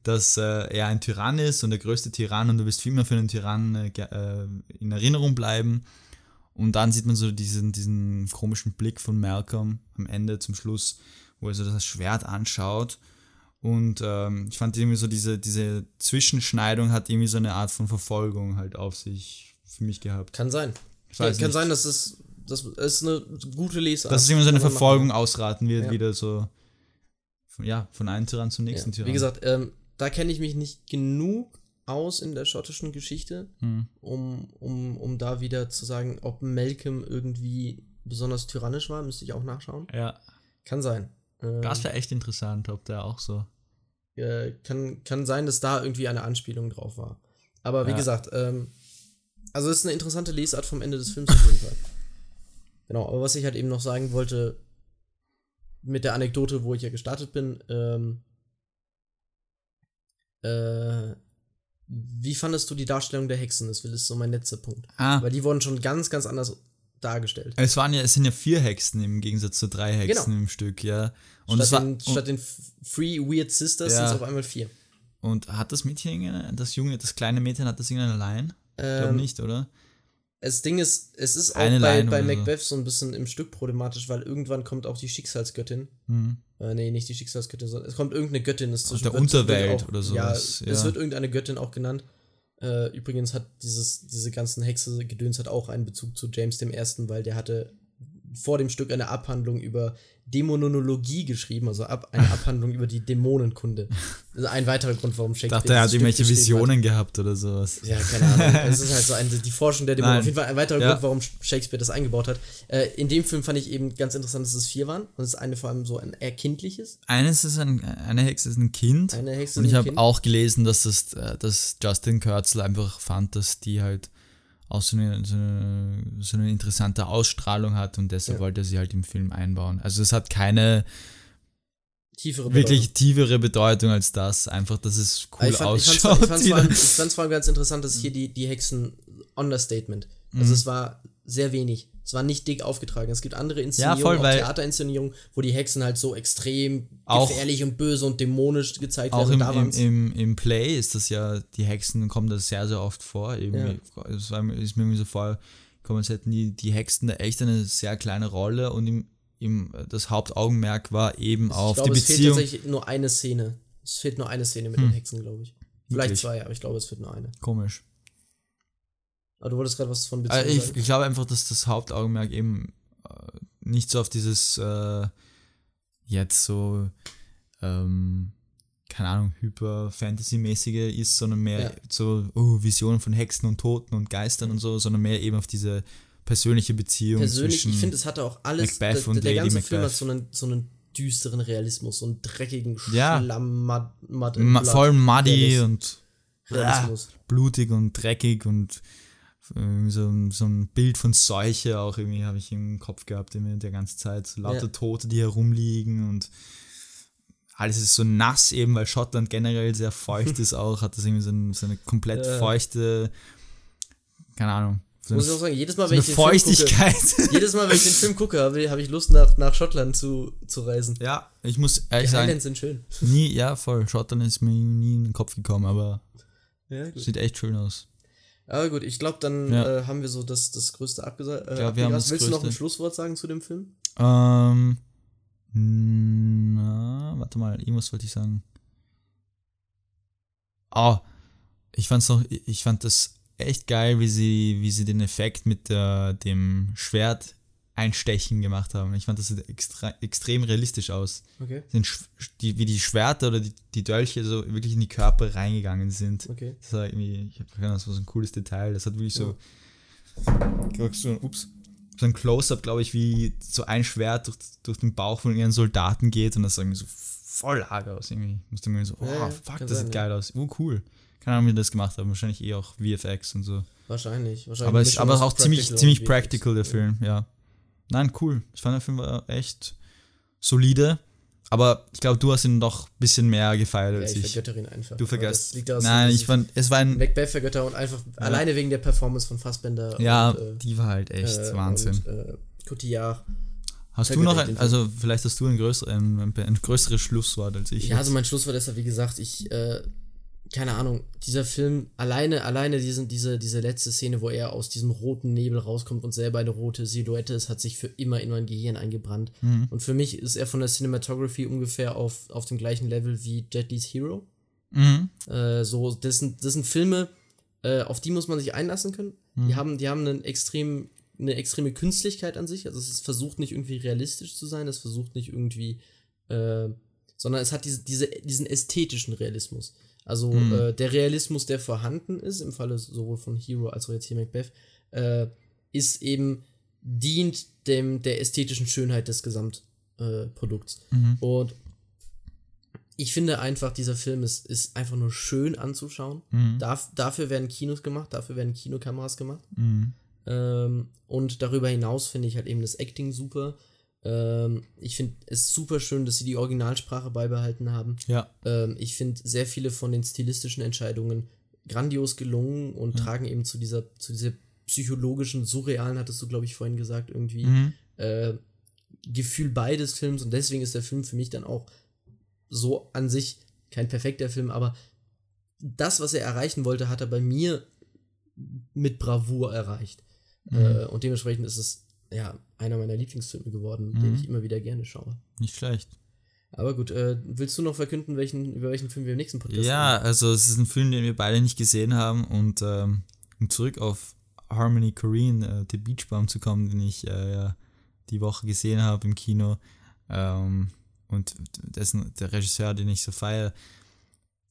dass äh, er ein Tyrann ist und der größte Tyrann und du wirst immer für einen Tyrann äh, äh, in Erinnerung bleiben. Und dann sieht man so diesen, diesen komischen Blick von Malcolm am Ende zum Schluss, wo er so das Schwert anschaut. Und ähm, ich fand irgendwie so diese, diese Zwischenschneidung hat irgendwie so eine Art von Verfolgung halt auf sich für mich gehabt. Kann sein. Ich weiß kann nicht. sein, dass es das ist eine gute Lesart. dass es immer so eine man machen. Verfolgung ausraten wird, Ja. wieder so von, ja, von einem Tyrann zum nächsten Ja. Tyrann. Wie gesagt, ähm, da kenne ich mich nicht genug aus in der schottischen Geschichte, Hm. um, um, um da wieder zu sagen, ob Malcolm irgendwie besonders tyrannisch war, müsste ich auch nachschauen. Ja, Kann sein. Ähm, das wäre echt interessant, ob der auch so. äh, kann, kann sein, dass da irgendwie eine Anspielung drauf war. Aber wie Ja. gesagt, ähm, also es ist eine interessante Lesart vom Ende des Films auf jeden Fall. Genau, aber was ich halt eben noch sagen wollte, mit der Anekdote, wo ich ja gestartet bin, ähm, äh, wie fandest du die Darstellung der Hexen? Das ist so mein letzter Punkt. Ah, Weil die wurden schon ganz, ganz anders dargestellt. es waren ja, es sind ja vier Hexen im Gegensatz zu drei Hexen Genau. im Stück, ja. Und, statt, war, den, statt den Three Weird Sisters Ja. sind es auf einmal vier. und hat das Mädchen, das junge, das kleine Mädchen, hat das irgendeine Line? Ich glaube Ähm, nicht, oder? Das Ding ist, es ist auch Eine bei, Line bei oder so. Macbeth so ein bisschen im Stück problematisch, weil irgendwann kommt auch die Schicksalsgöttin. Hm. Äh, nee, nicht die Schicksalsgöttin, sondern es kommt irgendeine Göttin. Es Aus der wird- Unterwelt auch, oder Ja, sowas, es ja. wird irgendeine Göttin auch genannt. Äh, übrigens hat dieses, diese ganzen Hexe-Gedöns hat auch einen Bezug zu James I., weil der hatte vor dem Stück eine Abhandlung über Dämonologie geschrieben, also ab, eine Abhandlung über die Dämonenkunde. Also ein weiterer Grund, warum Ich Shakespeare. dachte, er hat irgendwelche geschrieben hat. Visionen gehabt oder sowas. Ja, keine Ahnung. Es ist halt so ein, die Forschung der Dämonen. Nein. Auf jeden Fall ein weiterer Ja. Grund, warum Shakespeare das eingebaut hat. Äh, in dem Film fand ich eben ganz interessant, dass es vier waren. Und es ist eine vor allem so ein eher kindliches. Eines ist ein, eine Hexe ist ein Kind. Eine Hexe Und ist ich ein habe auch gelesen, dass, das, äh, dass Justin Kurzel einfach fand, dass die halt auch so eine, so eine, so eine interessante Ausstrahlung hat und deshalb Ja. wollte er sie halt im Film einbauen. Also es hat keine Tiefere wirklich tiefere Bedeutung als das, einfach, dass es cool ich fand, ausschaut. ich fand's vor allem, ich fand's vor allem ganz interessant, dass hier die, die Hexen Understatement. Mhm. Also es war sehr wenig. Es war nicht dick aufgetragen. Es gibt andere Inszenierungen, voll, auch Theaterinszenierungen, wo die Hexen halt so extrem Auch- gefährlich und böse und dämonisch gezeigt auch werden. im, da im, im, im Play ist das ja, die Hexen kommen da sehr, sehr oft vor. Eben, Ja. Es war, ist mir irgendwie so vorgekommen, als hätten die, die Hexen da echt eine sehr kleine Rolle und im, im, das Hauptaugenmerk war eben auf ich glaube, die es fehlt Beziehung. tatsächlich nur eine Szene. Es fehlt nur eine Szene mit den Hexen, glaube ich. Vielleicht Wirklich? zwei, aber ich glaube, es fehlt nur eine. Komisch. Aber du wolltest gerade was von Beziehung Äh, ich, sagen? ich glaube einfach, dass das Hauptaugenmerk eben äh, nicht so auf dieses äh, jetzt so ähm, keine Ahnung, hyper-Fantasy-mäßige ist, sondern mehr Ja. so oh, Visionen von Hexen und Toten und Geistern und so, sondern mehr eben auf diese persönliche Beziehung Persönlich, zwischen ich finde, es hatte auch alles. Macbeth der, und der Lady ganze Film hat Macbeth. so einen, so einen düsteren Realismus, so einen dreckigen Ja. Schlamm, Mud, Mud ma- voll muddy Realis- und Realismus. blutig und dreckig und so, so ein Bild von Seuche auch irgendwie habe ich im Kopf gehabt, immer der ganze Zeit. So lauter Ja. Tote, die herumliegen und alles ist so nass eben, weil Schottland generell sehr feucht ist auch, hat das irgendwie so, ein, so eine komplett Ja. feuchte, keine Ahnung, so Muss ich auch sagen, jedes Mal, so wenn ich den Film gucke, Feuchtigkeit. jedes Mal, wenn ich den Film gucke, habe habe ich Lust, nach, nach Schottland zu, zu reisen. ja, ich muss Die ehrlich sagen, Highlands sind schön. nie, ja voll, Schottland ist mir nie in den Kopf gekommen, aber Ja, sieht echt schön aus. Aber gut, ich glaube, dann Ja. äh, haben wir so das, das Größte abgesagt. Äh, Ja, wir haben das Willst du noch ein Größte. Schlusswort sagen zu dem Film? Ähm, na, warte mal, irgendwas wollte ich sagen. Oh, ich fand's noch, ich fand das echt geil, wie sie, wie sie den Effekt mit der, dem Schwert einstechen gemacht haben. Ich fand das sieht extra, extrem realistisch aus. Okay. Sind die, wie die Schwerter oder die, die Dolche so wirklich in die Körper reingegangen sind. Okay. Das war irgendwie, ich habe keine Ahnung, das war so ein cooles Detail. Das hat wirklich so, so, ups, so ein Close-up, glaube ich, wie so ein Schwert durch, durch den Bauch von ihren Soldaten geht und das sah irgendwie so voll arg aus. Irgendwie musste man so, oh, Ja, fuck, das sein, sieht ja. geil aus. Oh, cool. Keine Ahnung, wie die das gemacht haben. Wahrscheinlich eh auch VFX und so. Wahrscheinlich. wahrscheinlich Aber es ist aber auch ziemlich, Practical ziemlich practical, der. Film, ja. Nein, cool. Ich fand der Film war echt solide. Aber ich glaube, du hast ihn doch ein bisschen mehr gefeiert Ja, als ich ich. vergötter ihn einfach. Du vergisst. Nein, ich fand, es war ein. Macbeth vergötter und einfach alleine wegen der Performance von Fassbender. Ja, und, äh, die war halt echt äh, Wahnsinn. Und, äh, Cotillard. hast du noch den ein, also vielleicht hast du ein, größer, ein, ein, größeres Schlusswort als ich. Ja, also jetzt. mein Schlusswort ist ja, wie gesagt, ich, äh, keine Ahnung, dieser Film, alleine, alleine diesen, diese, diese letzte Szene, wo er aus diesem roten Nebel rauskommt und selber eine rote Silhouette ist, hat sich für immer in mein Gehirn eingebrannt. Mhm. Und für mich ist er von der Cinematography ungefähr auf, auf dem gleichen Level wie Jet Li's Hero. Mhm. Äh, so, das sind, das sind Filme, äh, auf die muss man sich einlassen können. Die haben, die haben einen extrem, eine extreme Künstlichkeit an sich. Also es versucht nicht irgendwie realistisch zu sein, es versucht nicht irgendwie, äh, sondern es hat diese, diese, diesen ästhetischen Realismus. Also äh, der Realismus, der vorhanden ist, im Falle sowohl von Hero als auch jetzt hier Macbeth, äh, ist eben, dient dem, der ästhetischen Schönheit des Gesamtprodukts. Produkts. Mhm. Und ich finde einfach, dieser Film ist, ist einfach nur schön anzuschauen. Mhm. Darf, dafür werden Kinos gemacht, dafür werden Kinokameras gemacht. Mhm. Ähm, und darüber hinaus finde ich halt eben das Acting super. Ähm, ich finde es super schön, dass sie die Originalsprache beibehalten haben. Ja. Ähm, ich finde sehr viele von den stilistischen Entscheidungen grandios gelungen und tragen eben zu dieser, zu dieser psychologischen, surrealen, hattest du, glaube ich, vorhin gesagt, irgendwie, Mhm. äh, Gefühl bei des Films und deswegen ist der Film für mich dann auch so an sich kein perfekter Film, aber das, was er erreichen wollte, hat er bei mir mit Bravour erreicht. Äh, und dementsprechend ist es ja einer meiner Lieblingsfilme geworden, den ich immer wieder gerne schaue. Nicht schlecht. Aber gut, äh, willst du noch verkünden, welchen, über welchen Film wir im nächsten Podcast Ja, also es ist ein Film, den wir beide nicht gesehen haben und ähm, um zurück auf Harmony Korine, äh, The Beach Bum zu kommen, den ich äh, ja die Woche gesehen habe im Kino ähm, und dessen, der Regisseur, den ich so feiere,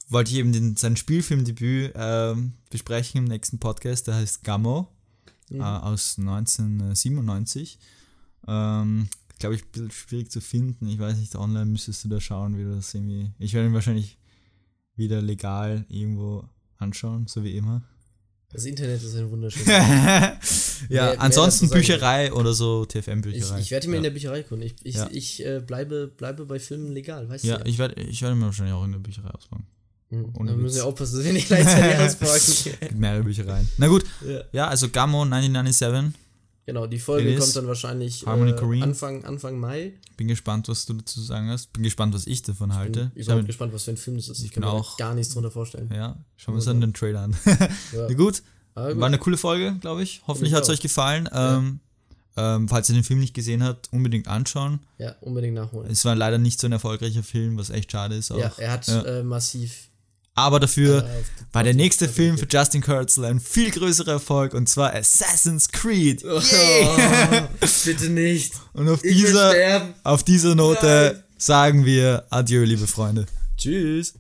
wollte ich eben den, sein Spielfilmdebüt ähm, besprechen im nächsten Podcast, der heißt Gammo Mhm. äh, aus 1997. Ähm, Glaube ich, ein bisschen schwierig zu finden. Ich weiß nicht, online müsstest du da schauen, wie du das irgendwie. Ich werde ihn wahrscheinlich wieder legal irgendwo anschauen, so wie immer. Das Internet ist ein wunderschönes. ja, mehr ansonsten sagen. Bücherei oder so, ich TFM-Bücherei. ich werde mir ja. in der Bücherei gucken. Ich, ich, Ja. ich äh, bleibe, bleibe bei Filmen legal, weißt Ja, du? ich werde ich werd mir wahrscheinlich auch in der Bücherei ausbauen. Mhm. ohne Da müssen wir aufpassen, dass wir nicht gleichzeitig auspacken. Mehrere Büchereien. Na gut, ja. ja, also Gammo 1997. Genau, die Folge kommt dann wahrscheinlich Harmony äh. Anfang, Anfang Mai. Bin gespannt, was du dazu sagen hast. Bin gespannt, was ich davon halte. Bin Ich überhaupt habe- gespannt, was für ein Film das ist. Ich, Ich kann bin mir auch- gar nichts drunter vorstellen. ja, schauen wir uns dann den Trailer an. Ja. Na gut, Aber gut. war eine coole Folge, glaube ich. Hoffentlich ich hat es euch gefallen. Ja. Ähm, ähm, falls ihr den Film nicht gesehen habt, unbedingt anschauen. ja, unbedingt nachholen. Es war leider nicht so ein erfolgreicher Film, was echt schade ist. Auch. ja, er hat. Äh, massiv. Aber dafür äh, war der nächste Film für Justin Kurzel ein viel größerer Erfolg und zwar Assassin's Creed. Oh, Yay! bitte nicht. Und auf Ich dieser, auf dieser Note Nein. sagen wir Adieu, liebe Freunde. Tschüss.